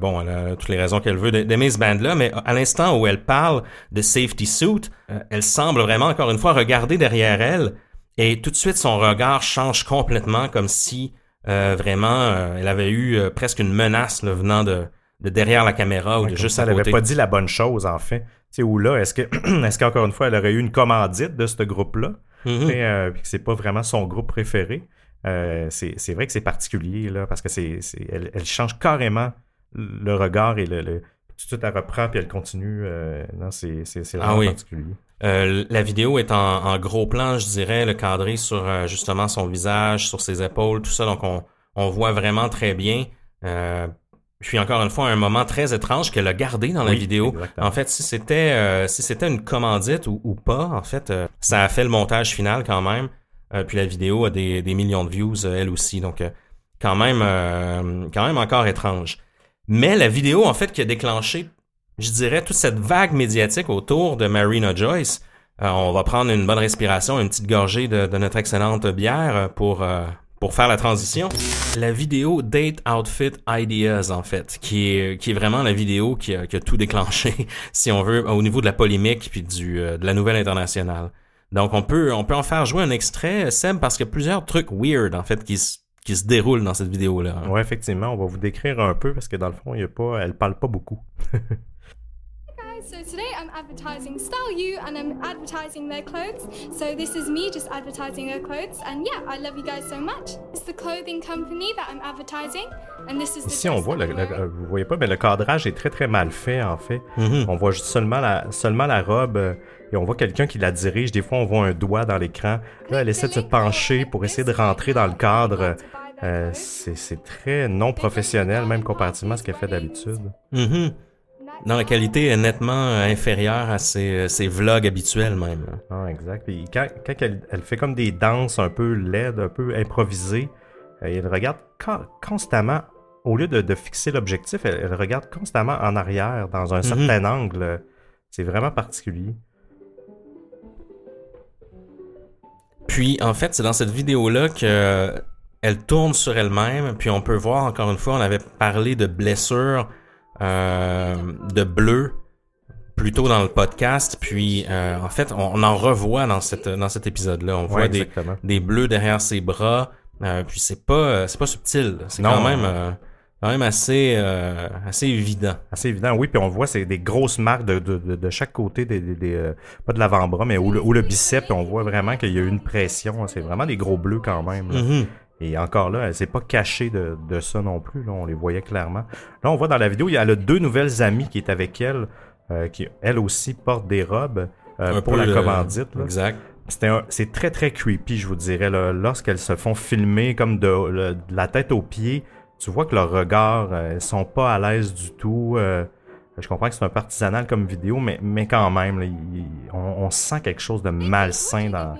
bon, elle a toutes les raisons qu'elle veut d'aimer ce band-là. Mais à l'instant où elle parle de Safety Suit, elle semble vraiment, encore une fois, regarder derrière elle et tout de suite, son regard change complètement, comme si euh, vraiment euh, elle avait eu euh, presque une menace là, venant de, de, derrière la caméra ou de juste à côté. Elle n'avait pas dit la bonne chose, en fait. Ou là, est-ce que, *clears throat* est-ce qu'encore une fois, elle aurait eu une commandite de ce groupe-là? Mm -hmm. puis que c'est pas vraiment son groupe préféré. c'est vrai que c'est particulier, là, parce que c'est, elle, elle, change carrément le regard et le, le tout de suite elle reprend puis elle continue. non, c'est ah vraiment ah oui. particulier. Euh, la vidéo est en, gros plan, je dirais, le cadré sur euh, justement son visage, sur ses épaules, tout ça. Donc on, on voit vraiment très bien. Euh, puis encore une fois, un moment très étrange qu'elle a gardé dans la vidéo. En fait, si c'était euh, si c'était une commandite ou, pas, en fait, ça a fait le montage final quand même. puis la vidéo a des, des millions de views elle aussi. Donc quand même quand même encore étrange. Mais la vidéo en fait qui a déclenché je dirais, toute cette vague médiatique autour de Marina Joyce. Euh, on va prendre une bonne respiration, une petite gorgée de, notre excellente bière pour, euh, pour faire la transition. La vidéo Date Outfit Ideas, en fait, qui est, vraiment la vidéo qui a, tout déclenché, *laughs* si on veut, au niveau de la polémique puis euh, de la nouvelle internationale. Donc, on peut, on peut en faire jouer un extrait, Seb, parce qu'il y a plusieurs trucs weird, en fait, qui se qui se déroulent dans cette vidéo-là. Ouais, effectivement, on va vous décrire un peu parce que dans le fond, il y a pas, elle parle pas beaucoup. *laughs* So today I'm advertising Style You and I'm advertising their clothes. So this is me just advertising their clothes. And yeah, I love you guys so much. It's the clothing company that I'm advertising. And this is the Ici, on voit, le, le, vous voyez pas, mais le cadrage est très très mal fait en fait. Mm -hmm. On voit juste seulement la, seulement la robe euh, et on voit quelqu'un qui la dirige. Des fois, on voit un doigt dans l'écran. Là, elle essaie de se pencher pour essayer de rentrer dans le cadre. Euh, c'est très non professionnel, même comparativement à ce qu'elle fait d'habitude. Mm -hmm. Non, la qualité est nettement euh, inférieure à ses, ses vlogs habituels même. Ah, exact. Puis quand, quand elle, elle, fait comme des danses un peu laides, un peu improvisées, euh, elle regarde constamment, au lieu de, de fixer l'objectif, elle, elle, regarde constamment en arrière, dans un mm -hmm. certain angle. C'est vraiment particulier. Puis, en fait, c'est dans cette vidéo-là que elle tourne sur elle-même, puis on peut voir, encore une fois, on avait parlé de blessures euh, de bleu plutôt dans le podcast. Puis euh, en fait, on, en revoit dans cette dans cet épisode-là. On voit des, des, bleus derrière ses bras. Euh, puis c'est pas c'est pas subtil. C'est quand même quand même assez assez évident. Assez évident, oui. Puis on voit c'est des grosses marques de, de, de, chaque côté des, des, pas de l'avant-bras, mais où le, où le bicep. on voit vraiment qu'il y a eu une pression. C'est vraiment des gros bleus quand même. Et encore là, elle s'est pas cachée de, de, ça non plus. Là, on les voyait clairement. Là, on voit dans la vidéo, il y a deux nouvelles amies qui est avec elle, euh, qui elles aussi portent des robes euh, pour la commandite. Exact. C'est très très creepy, je vous dirais. Lorsqu'elles se font filmer comme de, la tête aux pieds, tu vois que leurs regards, euh, sont pas à l'aise du tout. Je comprends que c'est un partisanal comme vidéo, mais, mais quand même, là, on, on, sent quelque chose de malsain dans,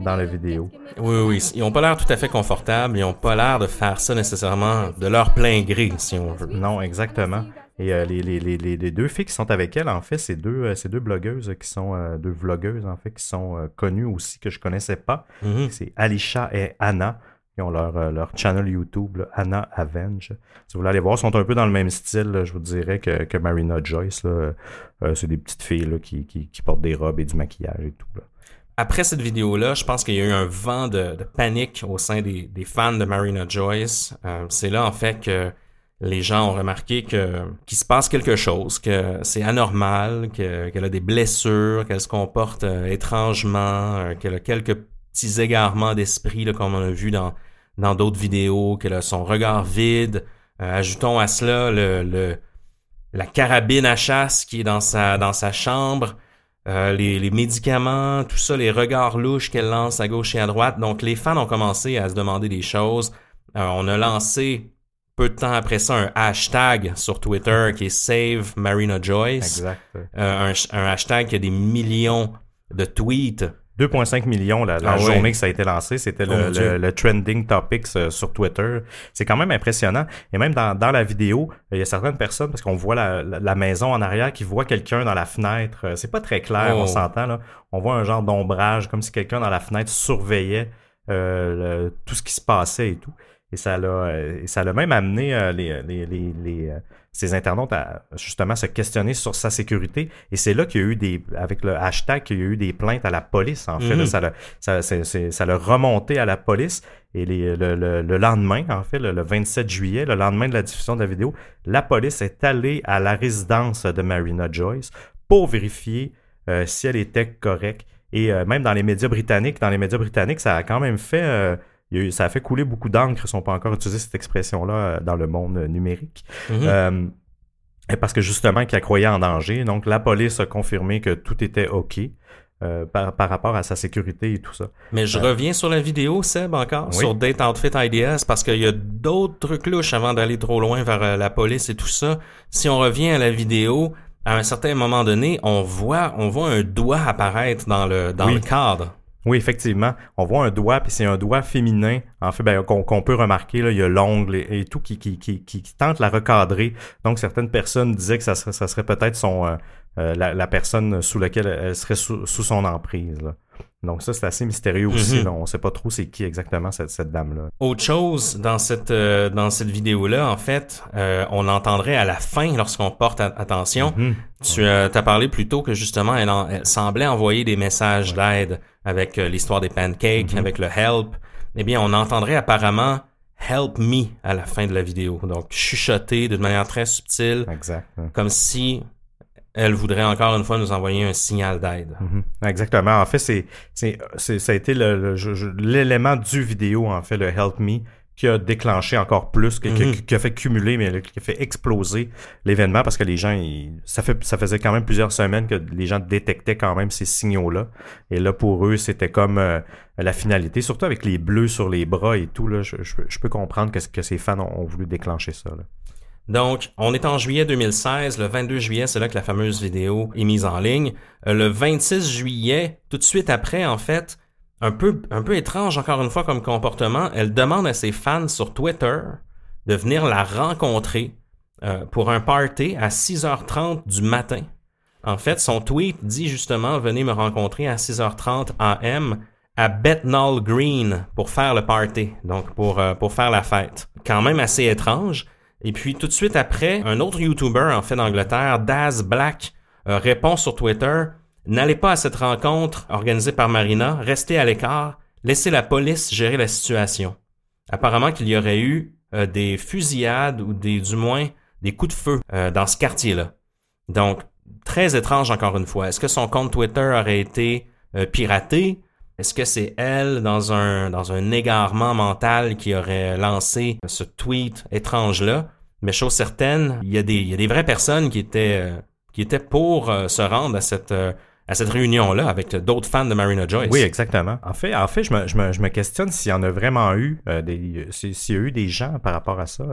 dans la vidéo. Oui, oui, ils ont pas l'air tout à fait confortables, ils ont pas l'air de faire ça nécessairement de leur plein gré, si on veut. Non, exactement. Et euh, les, les, les, les, deux filles qui sont avec elle, en fait, c'est deux, euh, ces deux blogueuses qui sont, euh, deux vlogueuses, en fait, qui sont euh, connues aussi, que je connaissais pas. Mm-hmm. C'est Alicia et Anna. Ils ont leur, euh, leur channel YouTube, là, Anna Avenge. Si vous voulez aller voir, ils sont un peu dans le même style, là, je vous dirais, que, que Marina Joyce. Euh, c'est des petites filles là, qui, qui, qui, portent des robes et du maquillage et tout. Après cette vidéo-là, je pense qu'il y a eu un vent de, panique au sein des, des, fans de Marina Joyce. Euh, c'est là, en fait, que les gens ont remarqué que qu'il se passe quelque chose, que c'est anormal, que, qu'elle a des blessures, qu'elle se comporte euh, étrangement, qu'elle a quelques petits égarements d'esprit, comme on a vu dans dans d'autres vidéos, a son regard vide. Euh, ajoutons à cela le, le, la carabine à chasse qui est dans sa dans sa chambre. Euh, les, les, médicaments, tout ça, les regards louches qu'elle lance à gauche et à droite. Donc, les fans ont commencé à se demander des choses. Euh, on a lancé peu de temps après ça un hashtag sur Twitter qui est Save Marina Joyce. Exact. Euh, un, un, hashtag qui a des millions de tweets 2,5 millions la, la Ah journée que ça a été lancé. C'était Oh le, Dieu. le- le trending topics euh, sur Twitter. C'est quand même impressionnant. Et même dans, dans la vidéo, il y a certaines personnes, parce qu'on voit la, la- la maison en arrière, qui voit quelqu'un dans la fenêtre. Euh, C'est pas très clair, Oh. on s'entend. là. On voit un genre d'ombrage, comme si quelqu'un dans la fenêtre surveillait euh, le- tout ce qui se passait et tout. Et ça l'a, euh, et ça l'a même amené euh, les, les, les, les, euh, ces internautes à justement se questionner sur sa sécurité. Et c'est là qu'il y a eu des, avec le hashtag, qu'il y a eu des plaintes à la police. En fait, Mhm. Là, ça l'a, ça, l'a remonté à la police. Et les- le, le- le lendemain, en fait, le, le 27 juillet, le lendemain de la diffusion de la vidéo, la police est allée à la résidence de Marina Joyce pour vérifier euh, si elle était correcte. Et euh, même dans les médias britanniques, dans les médias britanniques, ça a quand même fait, euh, eu- ça a fait couler beaucoup d'encre, si on peut encore utiliser cette expression-là euh, dans le monde euh, numérique. Mhm. Euh, et parce que justement, qu'elle croyait en danger. Donc, la police a confirmé que tout était OK euh, par, par rapport à sa sécurité et tout ça. Mais je reviens sur la vidéo, Seb, encore, Oui. sur Date Outfit Ideas, parce qu'il y a d'autres trucs louches avant d'aller trop loin vers la police et tout ça. Si on revient à la vidéo, à un certain moment donné, on voit, on voit un doigt apparaître dans le, dans Oui. le cadre. Oui, effectivement. On voit un doigt, puis c'est un doigt féminin, en fait, ben, qu'on peut remarquer. Là, il y a l'ongle et, tout qui, qui, qui, qui, tente la recadrer. Donc, certaines personnes disaient que ça serait, ça serait peut-être son euh, euh, la, personne sous laquelle elle serait sous, sous son emprise. Donc, ça, c'est assez mystérieux aussi. Mhm. là. On ne sait pas trop c'est qui exactement cette, cette dame-là. Autre chose dans cette euh, dans cette vidéo-là, en fait, euh, on entendrait à la fin, lorsqu'on porte attention, Mhm. tu as parlé plus tôt que justement, elle, en- elle semblait envoyer des messages d'aide avec euh, l'histoire des pancakes, Mhm. avec le help. Eh bien, on entendrait apparemment help me à la fin de la vidéo. Donc, chuchoter d'une manière très subtile, Exact. comme si elle voudrait encore une fois nous envoyer un signal d'aide. Mhm. Exactement. En fait, c'est, c'est, c'est- ça a été l'élément du vidéo, en fait, le Help Me, qui a déclenché encore plus, qui, qui- Mhm. qui a fait cumuler, mais qui a fait exploser l'événement parce que les gens, ils- ça, fait, ça faisait quand même plusieurs semaines que les gens détectaient quand même ces signaux-là. Et là, pour eux, c'était comme euh, la finalité, surtout avec les bleus sur les bras et tout. Là, je, je- je peux comprendre que, que ces fans ont, ont voulu déclencher ça. là. Donc, on est en juillet 2016. Le 22 juillet, c'est là que la fameuse vidéo est mise en ligne. Euh, le 26 juillet, tout de suite après, en fait, un peu, un peu étrange encore une fois comme comportement, elle demande à ses fans sur Twitter de venir la rencontrer euh, pour un party à 6h30 du matin. En fait, son tweet dit justement venez me rencontrer à 6h30 AM à Bethnal Green pour faire le party, donc pour euh, pour faire la fête. Quand même assez étrange. Et puis tout de suite après, un autre YouTuber en fait d'Angleterre, Daz Black, euh, répond sur Twitter N'allez pas à cette rencontre organisée par Marina, restez à l'écart, laissez la police gérer la situation. Apparemment qu'il y aurait eu euh, des fusillades ou des du moins des coups de feu euh, dans ce quartier-là. Donc très étrange encore une fois. Est-ce que son compte Twitter aurait été piraté? Est-ce que c'est elle dans un dans un égarement mental qui aurait lancé ce tweet étrange là Mais chose certaine, il y a des il y a des vraies personnes qui étaient euh, qui étaient pour euh, se rendre à cette euh, à cette réunion là avec d'autres fans de Marina Joyce. Oui, exactement. En fait, en fait je, me, je, me, je me questionne s'il y en a vraiment eu, des, s'il y a eu des gens par rapport à ça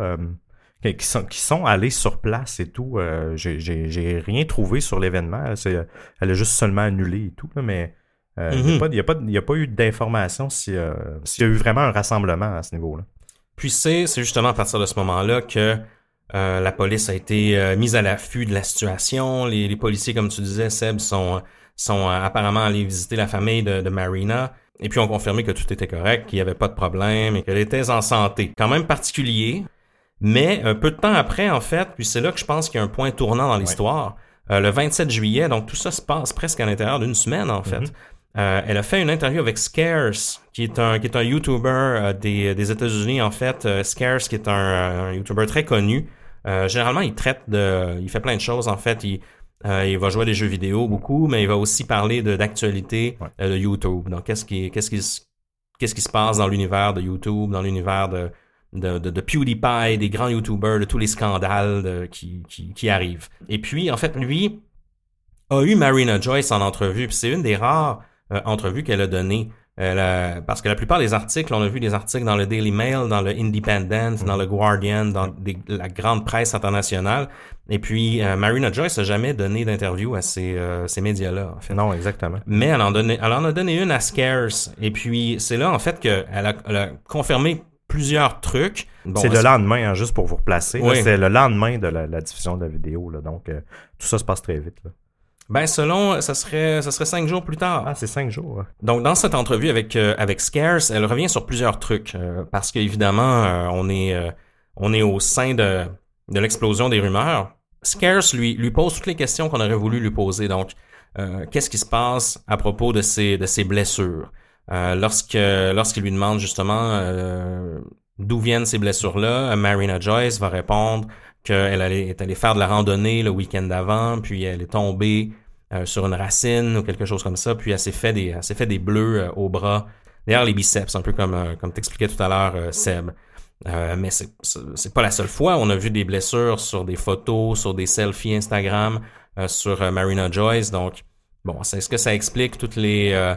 qui, sont, qui sont allés sur place et tout. Euh, j'ai- rien trouvé sur l'événement. Elle a juste seulement annulé et tout, mais euh, il n'y Mhm. a, pas- il y a, il y a pas eu d'informations si, euh, s'il y a eu vraiment un rassemblement à ce niveau-là. Puis c'est justement à partir de ce moment-là que euh, la police a été euh, mise à l'affût de la situation. Les, les policiers, comme tu disais, Seb, sont, sont euh, apparemment allés visiter la famille de, de Marina et puis ont confirmé que tout était correct, qu'il n'y avait pas de problème et qu'elle était en santé. Quand même particulier, mais un peu de temps après, en fait, puis c'est là que je pense qu'il y a un point tournant dans l'histoire. Euh, le 27 juillet, donc tout ça se passe presque à l'intérieur d'une semaine, en fait. Mhm. elle a fait une interview avec Scarce, qui est un qui est un YouTuber des, des États-Unis en fait. Scarce, qui est un, un YouTuber très connu. généralement, il traite de, il fait plein de choses en fait. Il il va jouer des jeux vidéo beaucoup, mais il va aussi parler de d'actualité de YouTube. Donc, qu'est-ce qui, qu'est-ce qui, qu'est-ce qui se passe dans l'univers de YouTube, dans l'univers de, de, de, PewDiePie, des grands YouTubers, de tous les scandales qui, qui, qui, arrivent. Et puis, en fait, lui a eu Marina Joyce en entrevue, puis c'est une des rares euh, entrevues qu'elle a données. parce que la plupart des articles, on a vu des articles dans le Daily Mail, dans le Independent, dans le Guardian, dans la grande presse internationale. Et puis, euh, Marina Joyce n'a jamais donné d'interview à ces, euh, ces médias-là. En fait. Non, exactement. Mais elle en, donnait, elle en a donné une à Scarce. Et puis, c'est là, en fait, qu'elle a, elle a confirmé plusieurs trucs. c'est le lendemain, hein, juste pour vous replacer. C'est le lendemain de la, diffusion de la vidéo. Là, donc, euh, tout ça se passe très vite. Là. Ben, selon, ça serait, ça serait cinq jours plus tard. Ah, c'est cinq jours. Donc, dans cette entrevue avec, avec Scarce, elle revient sur plusieurs trucs. parce qu'évidemment, on est, on est au sein de, de l'explosion des rumeurs, Scarce lui, lui pose toutes les questions qu'on aurait voulu lui poser. Donc, euh, qu'est-ce qui se passe à propos de ses, de ses blessures? Euh, lorsque lorsqu'il lui demande justement euh, d'où viennent ces blessures-là, Marina Joyce va répondre qu'elle allait, est allée faire de la randonnée le week-end d'avant, puis elle est tombée sur une racine ou quelque chose comme ça, puis elle s'est fait des, elle fait des bleus au bras, derrière les biceps, un peu comme, comme t'expliquais tout à l'heure, Seb. Euh, mais c'est, pas la seule fois. On a vu des blessures sur des photos, sur des selfies Instagram, euh, sur euh, Marina Joyce. Donc, bon, est-ce que ça explique toutes les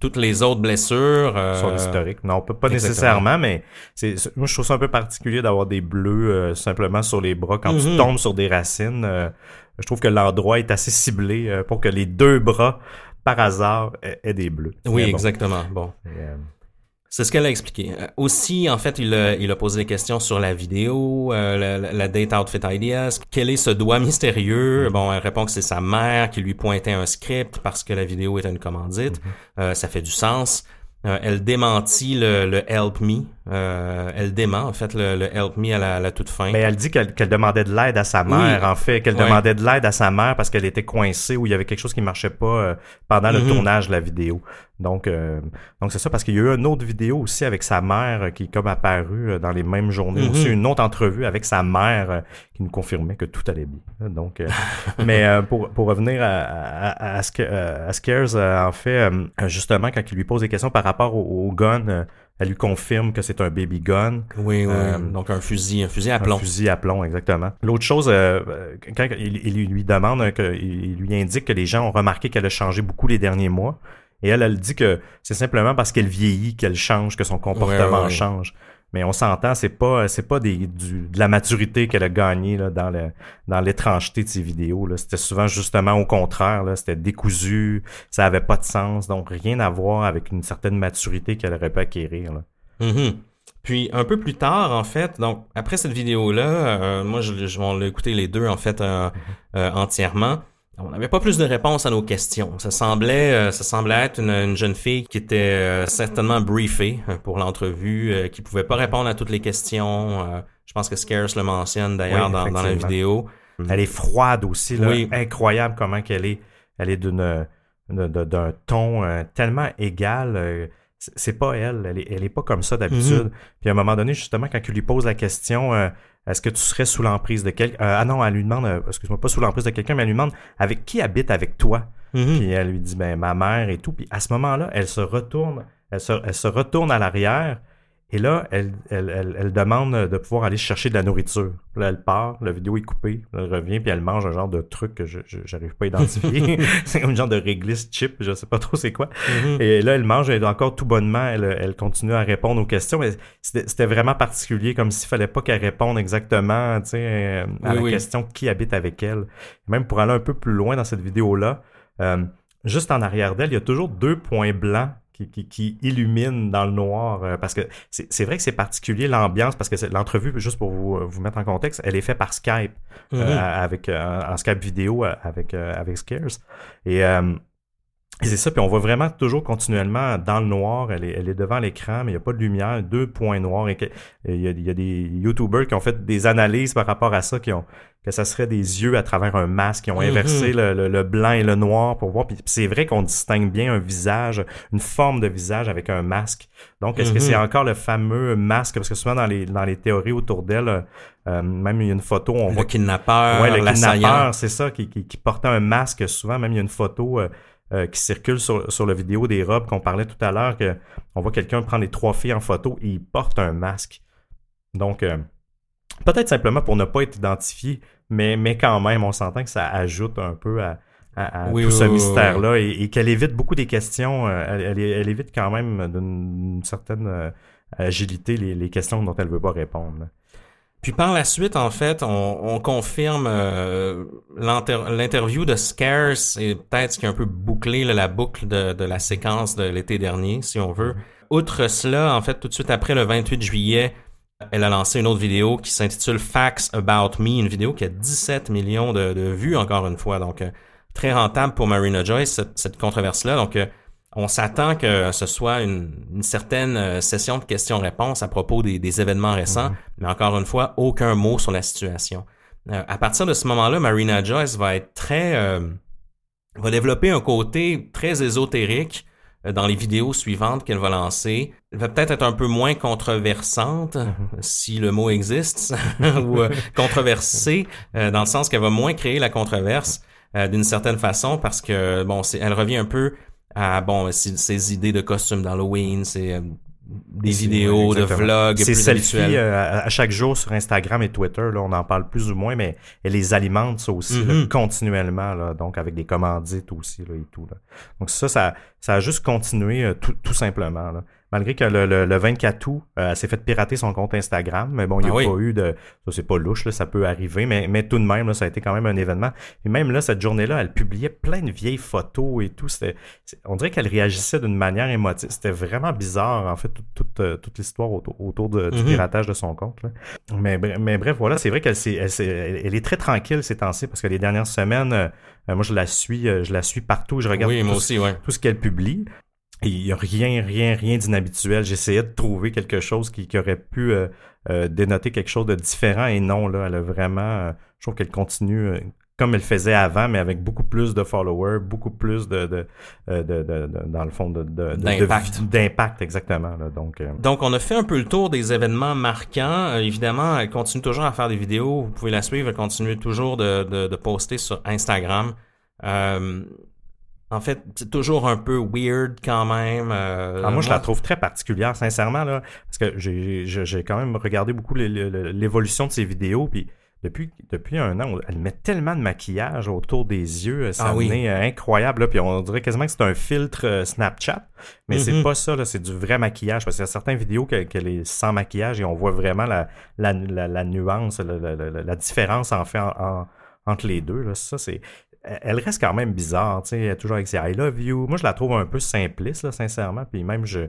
toutes les autres blessures sur l'historique Non, pas, pas nécessairement, mais c'est moi je trouve ça un peu particulier d'avoir des bleus simplement sur les bras quand tu mm-hmm. tombes sur des racines. je trouve que l'endroit est assez ciblé pour que les deux bras par hasard aient, des bleus. Oui, exactement. Bon. C'est ce qu'elle a expliqué. Euh, aussi, en fait, il a, il a posé des questions sur la vidéo, euh, la, Date Outfit Ideas. Quel est ce doigt mystérieux? Mm-hmm. Bon, elle répond que c'est sa mère qui lui pointait un script parce que la vidéo était une commandite. Mm-hmm. Euh, ça fait du sens. elle démentit le, le Help Me. Euh, elle dément, en fait, le, Help Me à la, toute fin. Mais ben, elle dit qu'elle demandait de l'aide à sa mère, en fait, qu'elle demandait de l'aide à sa mère parce qu'elle était coincée ou il y avait quelque chose qui marchait pas pendant le mm-hmm. tournage de la vidéo. Donc, euh, donc c'est ça parce qu'il y a eu une autre vidéo aussi avec sa mère qui est comme apparue euh, dans les mêmes journées. Mm-hmm. Aussi une autre entrevue avec sa mère euh, qui nous confirmait que tout allait bien. Donc, *laughs* mais pour, pour revenir à, à, à, Scares, en fait, justement, quand il lui pose des questions par rapport au, gun, elle lui confirme que c'est un baby gun. Oui, oui. donc un fusil, un fusil à plomb. Un fusil à plomb, exactement. L'autre chose, quand il, il, lui demande, que, il lui indique que les gens ont remarqué qu'elle a changé beaucoup les derniers mois. Et elle, elle dit que c'est simplement parce qu'elle vieillit qu'elle change, que son comportement change. Mais on s'entend, c'est pas c'est pas des, du, de la maturité qu'elle a gagné là, dans le dans l'étrangeté de ses vidéos. Là. C'était souvent justement au contraire. Là, c'était décousu, ça avait pas de sens, donc rien à voir avec une certaine maturité qu'elle aurait pu acquérir. Là. Mm-hmm. Puis un peu plus tard, en fait, donc après cette vidéo-là, euh, moi je, je on l'a écouté les deux en fait euh, mm-hmm. euh, entièrement. On n'avait pas plus de réponses à nos questions. Ça semblait, euh, ça semblait être une, jeune fille qui était euh, certainement briefée euh, pour l'entrevue, qui pouvait pas répondre à toutes les questions. je pense que Scarce le mentionne d'ailleurs dans, la vidéo. Mhm. Elle est froide aussi, là. incroyable comment qu'elle est. Elle est d'une d'un ton tellement égal. C'est pas elle, elle est, elle est pas comme ça d'habitude. Mhm. Puis à un moment donné, justement, quand il lui pose la question, est-ce que tu serais sous l'emprise de quelqu'un? Euh, ah non, elle lui demande, euh, excuse-moi, pas sous l'emprise de quelqu'un, mais elle lui demande avec qui habite avec toi? Mm-hmm. Puis elle lui dit, ben, ma mère et tout. Puis à ce moment-là, elle se retourne, elle se, elle se retourne à l'arrière et là, elle, elle, elle, demande de pouvoir aller chercher de la nourriture. là, elle part, la vidéo est coupée, elle revient, puis elle mange un genre de truc que je j'arrive pas à identifier. *laughs* *laughs* c'est comme un genre de réglisse chip, je sais pas trop c'est quoi. Mm-hmm. Et là, elle mange, elle est encore tout bonnement, elle, elle continue à répondre aux questions. Mais c'était vraiment particulier, comme s'il fallait pas qu'elle réponde exactement tu sais, euh, à la question qui habite avec elle. Même pour aller un peu plus loin dans cette vidéo-là, euh, juste en arrière d'elle, il y a toujours deux points blancs qui, illumine dans le noir. Euh, parce que c'est vrai que c'est particulier l'ambiance, parce que l'entrevue, juste pour vous, vous mettre en contexte, elle est faite par Skype, euh, mm-hmm. avec, euh, en Skype vidéo avec, avec Scares. Et Et c'est ça, puis on voit vraiment toujours continuellement dans le noir, elle est, elle est devant l'écran, mais il n'y a pas de lumière, deux points noirs. Et il, y a, il y a des YouTubers qui ont fait des analyses par rapport à ça, qui ont que ça serait des yeux à travers un masque, qui ont inversé le, le- le blanc et le noir pour voir. Puis c'est vrai qu'on distingue bien un visage, une forme de visage avec un masque. Donc, est-ce que c'est encore le fameux masque? Parce que souvent dans les, dans les théories autour d'elle, euh, même il y a une photo, on Le voit kidnappeur, Ouais, le kidnappeur, c'est ça, qui, qui, qui portait un masque. Souvent, même, il y a une photo euh, euh, qui circule sur, sur la vidéo des robes qu'on parlait tout à l'heure, que on voit quelqu'un prendre les trois filles en photo et il porte un masque. Donc, euh, peut-être simplement pour ne pas être identifié, mais, mais quand même, on s'entend que ça ajoute un peu à, à- à Oui, tout oui, ce oui, mystère-là et, et qu'elle évite beaucoup des questions. euh, Elle, elle, elle évite quand même d'une certaine agilité les, les questions dont elle veut pas répondre. Puis par la suite, en fait, on, on confirme euh, l'inter- l'interview de Scarce et peut-être ce qui a un peu bouclé là, la boucle de, de la séquence de l'été dernier, si on veut. Outre cela, en fait, tout de suite après le 28 juillet, elle a lancé une autre vidéo qui s'intitule Facts About Me, une vidéo qui a 17 millions de, de vues encore une fois. Donc, euh, très rentable pour Marina Joyce, cette, cette controverse-là. Donc, euh, on s'attend que ce soit une, une certaine euh, session de questions-réponses à propos des, des événements récents, mais encore une fois, aucun mot sur la situation. Euh, à partir de ce moment-là, Marina Joyce va être très... euh, va développer un côté très ésotérique euh, dans les vidéos suivantes qu'elle va lancer. Elle va peut-être être un peu moins controversante, si le mot existe, *laughs* ou controversée, dans le sens qu'elle va moins créer la controverse euh, d'une certaine façon, parce que, bon, c'est, elle revient un peu à, bon, ses, idées de costumes d'Halloween, c'est euh, des C'est- vidéos, de vlogs Ces plus selfies euh, à, chaque jour sur Instagram et Twitter, là, on en parle plus ou moins, mais elle les alimente ça aussi là, Mhm. continuellement, là, donc avec des commandites aussi là, et tout. Là. Donc ça, ça, ça a juste continué euh, tout, tout simplement. Là. Malgré que le, le, le 24 août, euh, elle s'est fait pirater son compte Instagram, mais bon, il n'y a Ah oui. pas eu de... Ça, c'est pas louche, là, ça peut arriver, mais, mais tout de même, là, ça a été quand même un événement. Et même là, cette journée-là, elle publiait plein de vieilles photos et tout. C'était, c'est- on dirait qu'elle réagissait d'une manière émotive. C'était vraiment bizarre, en fait, toute, toute, euh, toute l'histoire autour, autour de- du Mhm. piratage de son compte. là. Mais, bre- mais bref, voilà, c'est vrai qu'elle elle, s'est- elle- elle est très tranquille ces temps-ci parce que les dernières semaines, euh, euh, moi, je la suis, euh, je la suis partout. Je regarde Oui, moi tout, aussi, ouais. tout ce qu'elle publie. Il n'y a rien, rien, rien d'inhabituel. J'essayais de trouver quelque chose qui, qui aurait pu euh, euh, dénoter quelque chose de différent. Et non, là, elle a vraiment... euh, je trouve qu'elle continue comme elle faisait avant, mais avec beaucoup plus de followers, beaucoup plus de... de, de, de- dans le fond, D'impact. D'impact, exactement. Là, donc, euh, Donc, on a fait un peu le tour des événements marquants. Euh, évidemment, elle continue toujours à faire des vidéos. Vous pouvez la suivre. Elle continue toujours de, poster sur Instagram. Euh, en fait, c'est toujours un peu weird quand même. Euh, Ah, moi, je la trouve très particulière, sincèrement, là, parce que j'ai quand même regardé beaucoup l'évolution de ses vidéos, puis depuis, depuis un an, elle met tellement de maquillage autour des yeux, ça Ah oui. est incroyable, là, puis on dirait quasiment que c'est un filtre euh, Snapchat, mais c'est Mhm. pas ça, là, c'est du vrai maquillage, parce qu'il y a certaines vidéos que- qu'elle est sans maquillage et on voit vraiment la, la, la, la nuance, la, différence en fait en- en- entre les deux, là. ça c'est elle reste quand même bizarre, tu sais, elle est toujours avec ses I love you. Moi, je la trouve un peu simpliste, là, sincèrement. Puis même, je,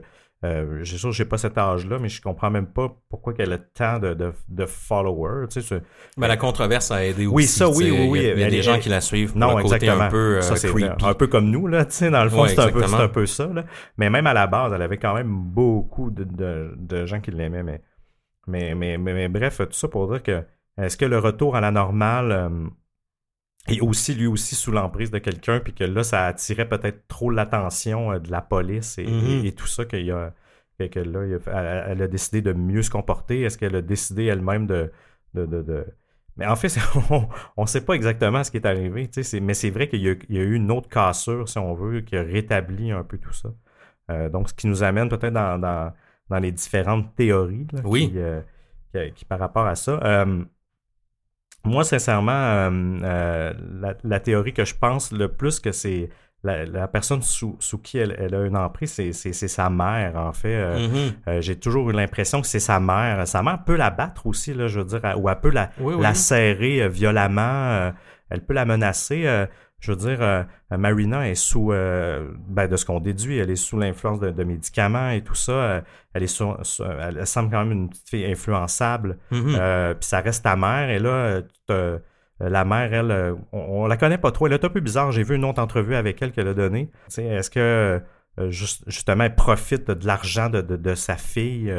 euh, j'ai sûr que j'ai pas cet âge-là, mais je comprends même pas pourquoi qu'elle a tant de, de, de followers. Tu sais, c'est- Ben, la controverse a aidé Oui, aussi. ça, oui, sais. oui, oui. Il y a, il y a des est- gens qui la suivent pour non, le côté exactement. un peu euh, ça, c'est un peu comme nous, là, tu sais, dans le fond, Ouais, c'est un, peu- un peu ça, là. Mais même à la base, elle avait quand même beaucoup de, de, de gens qui l'aimaient, mais, mais, mais, mais, mais bref, tout ça pour dire que est-ce que le retour à la normale euh, est aussi, lui aussi, sous l'emprise de quelqu'un, puis que là, ça attirait peut-être trop l'attention euh, de la police et, Mhm. et- et tout ça, qu'il y a, que, là, il a- elle, a décidé de mieux se comporter. Est-ce qu'elle a décidé elle-même de, de, de, de- Mais en fait, *laughs* on ne sait pas exactement ce qui est arrivé, tu sais, c'est- mais c'est vrai qu'il y, a- il y a eu une autre cassure, si on veut, qui a rétabli un peu tout ça. Euh, donc, ce qui nous amène peut-être dans, dans, dans les différentes théories là, Oui. qui, euh, qui- qui par rapport à ça. Euh, moi, sincèrement, euh, euh, la, la théorie que je pense le plus que c'est la, la personne sous, sous qui elle, elle a une emprise, c'est, sa mère, en fait. Euh, Mhm. euh, j'ai toujours eu l'impression que c'est sa mère. Sa mère peut la battre aussi, là, je veux dire, ou elle peut la, Oui, oui. la serrer violemment. elle peut la menacer. Je veux dire, euh, Marina est sous, euh, ben, de ce qu'on déduit, elle est sous l'influence de, de médicaments et tout ça. euh, elle est sous- sous- elle, semble quand même une petite fille influençable. Mhm. Euh, puis ça reste ta mère. Et là, la mère, elle, on, la connaît pas trop. Elle est un peu bizarre. J'ai vu une autre entrevue avec elle qu'elle a donnée. Est-ce que justement elle profite de l'argent de, sa fille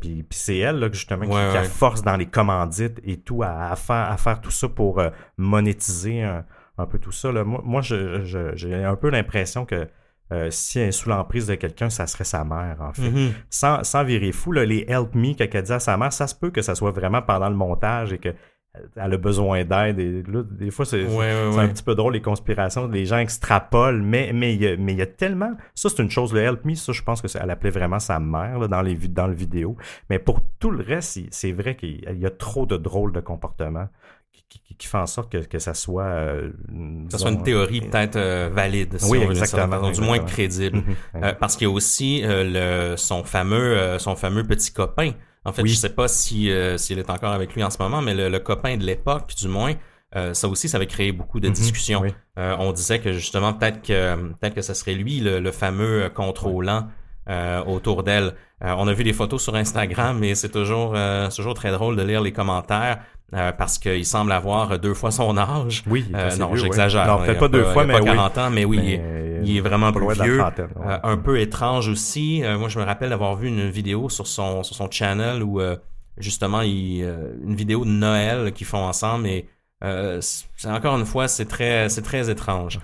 puis, c'est elle là, justement qui, a force dans les commandites et tout à, faire, à faire tout ça pour monétiser un, peu tout ça. Là. Moi, moi j'ai un peu l'impression que euh, si elle est sous l'emprise de quelqu'un, ça serait sa mère, en fait. Mm-hmm. sans, sans, virer fou, les help me qu'elle dit à sa mère, ça se peut que ça soit vraiment pendant le montage et qu'elle a besoin d'aide. des fois, c'est un petit peu drôle, les conspirations. Les gens extrapolent, mais mais il y, y, a tellement. Ça, c'est une chose, le help me, ça, je pense qu'elle appelait vraiment sa mère dans, les, dans le vidéo. Mais pour tout le reste, c'est vrai qu'il y a trop de drôles de comportements qui, fait en sorte que, que ça soit... Euh, ça soit une théorie peut-être euh, valide. oui, exactement. du moins crédible. Mhm, euh, parce qu'il y a aussi le, son, fameux, son fameux petit copain. En fait, je sais pas si s'il est encore avec lui en ce moment, mais le, copain de l'époque, du moins, ça aussi, ça avait créé beaucoup de mhm, discussions. on disait que justement, peut-être que peut-être que ça serait lui, le, fameux contrôlant autour d'elle. on a vu des photos sur Instagram, mais c'est toujours, toujours très drôle de lire les commentaires. Euh, parce qu'il semble avoir deux fois son âge. Oui, euh, non, j'exagère. Non, peut-être pas deux fois, mais pas 40 ans, mais oui, il, est, vraiment plus vieux. Euh, un peu étrange aussi. moi, je me rappelle d'avoir vu une vidéo sur son sur son channel où justement, il, une vidéo de Noël qu'ils font ensemble et c'est encore une fois, c'est très c'est très étrange.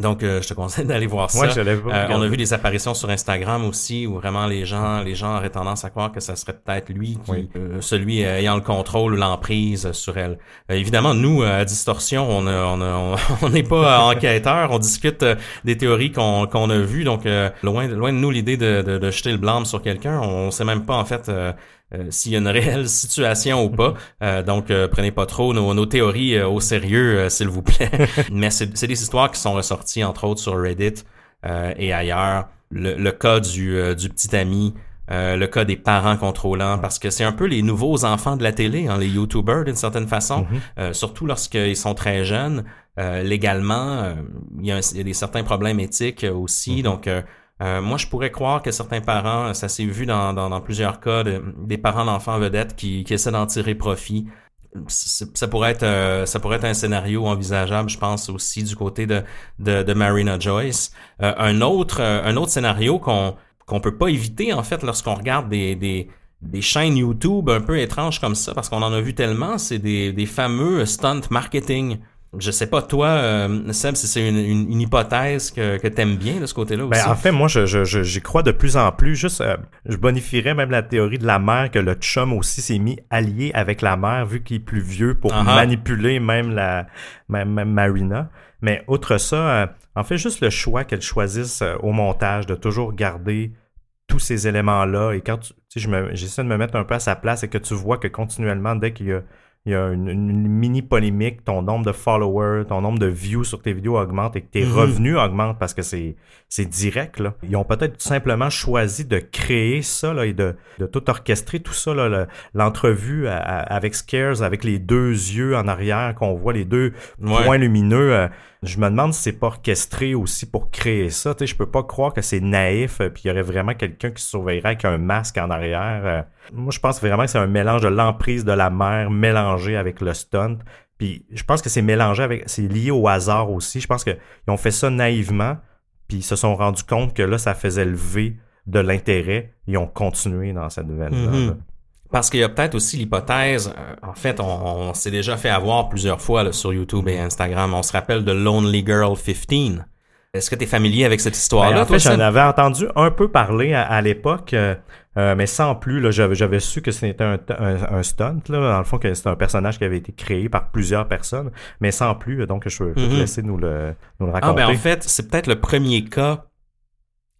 Donc, euh, je te conseille *laughs* d'aller voir ça. Euh, on a vu des apparitions sur Instagram aussi où vraiment les gens, les gens auraient tendance à croire que ça serait peut-être lui qui, euh, celui ayant le contrôle ou l'emprise sur elle. évidemment, nous à Distorsion, on *laughs* on n'est pas enquêteurs, on discute des théories qu'on a vues. Donc, loin, loin de nous l'idée de, de, de, jeter le blâme sur quelqu'un. On sait même pas en fait euh, s'il y a une réelle *laughs* situation ou pas. Euh, donc, euh, prenez pas trop nos, nos théories au sérieux, s'il vous plaît. *laughs* Mais c'est des histoires qui sont ressorties, entre autres, sur Reddit et ailleurs. Le, le cas du, du petit ami, le cas des parents contrôlants, parce que c'est un peu les nouveaux enfants de la télé, hein, les YouTubers d'une certaine façon, mm-hmm. surtout lorsqu'ils sont très jeunes. légalement, il y, y, a des certains problèmes éthiques aussi, mm-hmm. donc euh, moi, je pourrais croire que certains parents, ça s'est vu dans, dans, plusieurs cas, des parents d'enfants vedettes qui, qui essaient d'en tirer profit. Ça pourrait être euh, ça pourrait être un scénario envisageable, je pense aussi du côté de de, de Marina Joyce. Euh, un autre un autre scénario qu'on qu'on peut pas éviter en fait lorsqu'on regarde des, des des chaînes YouTube un peu étranges comme ça, parce qu'on en a vu tellement, c'est des, des fameux stunt marketing. Je sais pas, toi, euh, Seb, si c'est une, une, hypothèse que, que t'aimes bien de ce côté-là ben, aussi. en fait, moi, je, je, j'y crois de plus en plus. Juste, euh, je bonifierais même la théorie de la mère que le chum aussi s'est mis allié avec la mère vu qu'il est plus vieux pour uh-huh. manipuler même la même, Marina. Mais outre ça, euh, en fait, juste le choix qu'elle choisisse au montage de toujours garder tous ces éléments-là. Et quand tu, je j'essaie de me mettre un peu à sa place et que tu vois que continuellement, dès qu'il y a il y a une, mini polémique, ton nombre de followers, ton nombre de views sur tes vidéos augmente et que tes mhm. revenus augmentent parce que c'est c'est direct là. Ils ont peut-être tout simplement choisi de créer ça là, et de, de tout orchestrer tout ça là, l'entrevue avec Scares avec les deux yeux en arrière qu'on voit les deux points lumineux. Euh, je me demande si c'est pas orchestré aussi pour créer ça. Tu sais, je peux pas croire que c'est naïf euh, puis il y aurait vraiment quelqu'un qui surveillerait avec un masque en arrière. Euh. Moi, je pense vraiment que c'est un mélange de l'emprise de la mer mélangé avec le stunt. Puis je pense que c'est mélangé avec, c'est lié au hasard aussi. Je pense qu'ils ont fait ça naïvement, puis ils se sont rendus compte que là, ça faisait lever de l'intérêt. Ils ont continué dans cette veine-là. Mm-hmm. Parce qu'il y a peut-être aussi l'hypothèse, euh, en fait, on, s'est déjà fait avoir plusieurs fois sur YouTube et Instagram. On se rappelle de Lonely Girl 15. Est-ce que tu es familier avec cette histoire-là? Ben, en fait, j'en avais entendu un peu parler à, l'époque, euh, euh, mais sans plus. J'avais su que c'était un, un, stunt, là, dans le fond, que c'était un personnage qui avait été créé par plusieurs personnes, mais sans plus. Donc, je, vais te mm-hmm. laisser nous le, nous le raconter. Ah, ben, en fait, c'est peut-être le premier cas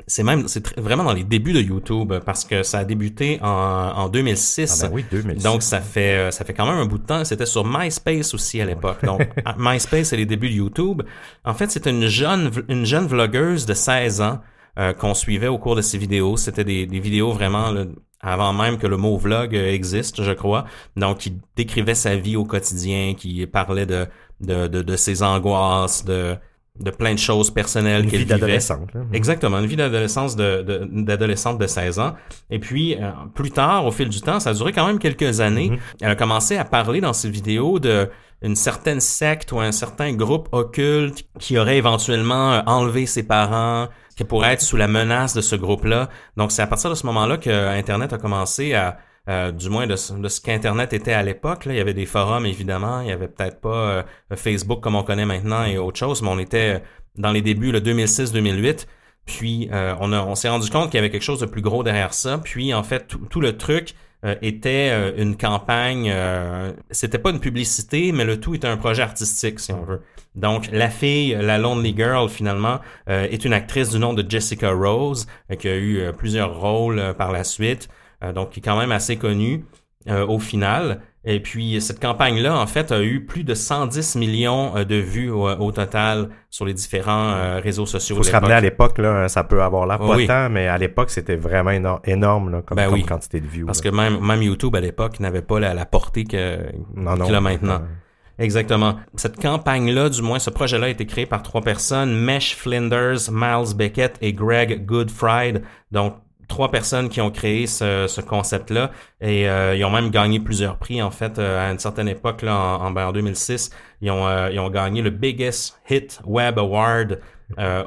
c'est même c'est vraiment dans les débuts de YouTube parce que ça a débuté en, en 2006. Ah ben oui, 2006. Donc ça fait euh, ça fait quand même un bout de temps. C'était sur MySpace aussi à l'époque. *laughs* Donc MySpace c'est les débuts de YouTube. En fait, c'était une jeune une jeune vlogueuse de 16 ans euh, qu'on suivait au cours de ses vidéos. C'était des, des vidéos vraiment avant même que le mot vlog euh, existe, je crois. Donc, qui décrivait sa vie au quotidien, qui parlait de, de, de, de ses angoisses, de, de plein de choses personnelles qu'elle vivait. d'adolescente. Exactement, une vie d'adolescence de, d'adolescente de, 16 ans. Et puis, euh, plus tard, au fil du temps, ça a duré quand même quelques années. Mm-hmm. Elle a commencé à parler dans ses vidéos de une certaine secte ou un certain groupe occulte qui aurait éventuellement euh, enlevé ses parents, qui pourrait être sous la menace de ce groupe-là. Donc c'est à partir de ce moment-là que Internet a commencé à, euh, du moins de, ce qu'Internet était à l'époque. Il y avait des forums, évidemment. Il y avait peut-être pas euh, Facebook comme on connaît maintenant et autre chose, mais on était dans les débuts, le 2006-2008. Puis on, on s'est rendu compte qu'il y avait quelque chose de plus gros derrière ça. Puis en fait, tout le truc euh, était euh, une campagne, euh, c'était pas une publicité, mais le tout était un projet artistique, si on veut. Donc, la fille, la Lonely Girl, finalement, est une actrice du nom de Jessica Rose, qui a eu plusieurs rôles par la suite, donc qui est quand même assez connue au final. Et puis, cette campagne-là, en fait, a eu plus de 110 millions euh, de vues au, total sur les différents euh, réseaux sociaux. Il faut se ramener à l'époque, là, ça peut avoir l'air pas tant, mais à l'époque, c'était vraiment énorme là, comme, ben quantité de vues. Parce que même, même YouTube, à l'époque, n'avait pas la, portée qu'il a maintenant. Exactement. Cette campagne-là, du moins, ce projet-là a été créé par trois personnes, Mesh Flinders, Miles Beckett et Greg Goodfried. Donc, trois personnes qui ont créé ce, concept-là et euh, ils ont même gagné plusieurs prix en fait euh, à une certaine époque là en, en, 2006 ils ont euh, ils ont gagné le biggest hit web award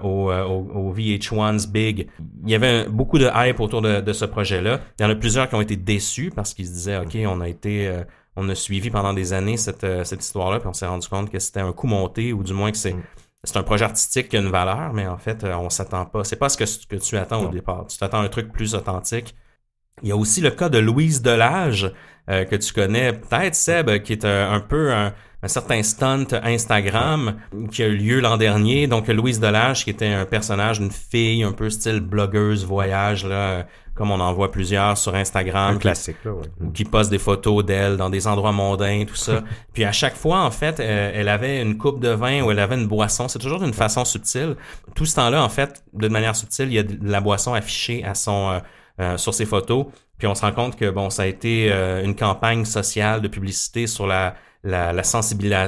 au, au, VH1's Big. Il y avait beaucoup de hype autour de, de ce projet-là. Il y en a plusieurs qui ont été déçus parce qu'ils se disaient ok on a été on a suivi pendant des années cette, cette histoire-là puis on s'est rendu compte que c'était un coup monté ou du moins que c'est mm c'est un projet artistique qui a une valeur, mais en fait, euh, on s'attend pas. C'est pas ce que, que tu attends au départ. Tu t'attends un truc plus authentique. Il y a aussi le cas de Louise Delage, euh, que tu connais peut-être, Seb, qui est un, peu un, certain stunt Instagram qui a eu lieu l'an dernier. Donc, Louise Delage, qui était un personnage, une fille un peu style blogueuse, voyage, là, comme on en voit plusieurs sur Instagram. Un classique, là, Qui poste des photos d'elle dans des endroits mondains, tout ça. *laughs* Puis à chaque fois, en fait, euh, elle avait une coupe de vin ou elle avait une boisson. C'est toujours d'une façon subtile. Tout ce temps-là, en fait, de manière subtile, il y a de la boisson affichée à son, euh, euh, sur ses photos. Puis on se rend compte que, bon, ça a été une campagne sociale de publicité sur la, la, la,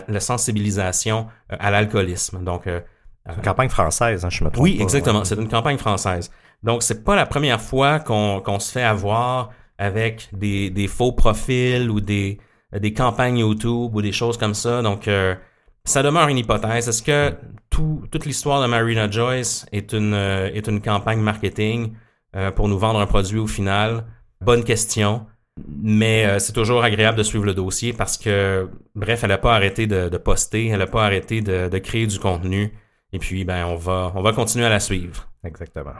la sensibilisation à l'alcoolisme. Donc, une campagne française, hein, je me trompe. Oui, exactement. C'est une campagne française. Donc, c'est pas la première fois qu'on se fait avoir avec des, des, faux profils ou des, des campagnes YouTube ou des choses comme ça. Donc, euh, ça demeure une hypothèse. Est-ce que tout, toute l'histoire de Marina Joyce est une, euh, est une campagne marketing euh, pour nous vendre un produit au final? Bonne question. Mais c'est toujours agréable de suivre le dossier parce que, bref, elle n'a pas arrêté de, de, poster, elle n'a pas arrêté de, de créer du contenu. Et puis, ben, on va, on va continuer à la suivre. Exactement.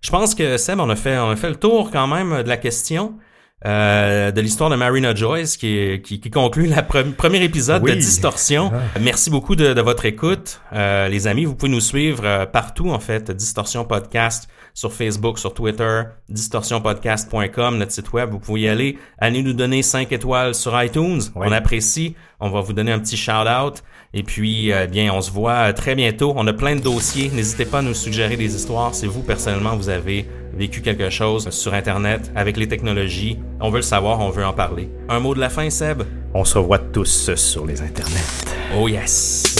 Je pense que Seb, on a fait, on a fait le tour quand même de la question. Euh, de l'histoire de Marina Joyce qui, qui, qui conclut le premier épisode de Distorsion. Ah. Merci beaucoup de, de votre écoute. Euh, les amis, vous pouvez nous suivre euh, partout en fait. Distorsion Podcast sur Facebook, sur Twitter, distorsionpodcast.com, notre site web. Vous pouvez y aller. Allez nous donner 5 étoiles sur iTunes. On apprécie. On va vous donner un petit shout-out. Et puis, euh, bien, on se voit très bientôt. On a plein de dossiers. N'hésitez pas à nous suggérer des histoires. Si vous, personnellement, vous avez vécu quelque chose sur Internet avec les technologies, on veut le savoir, on veut en parler. Un mot de la fin, Seb? On se revoit tous sur les Internets. Oh yes!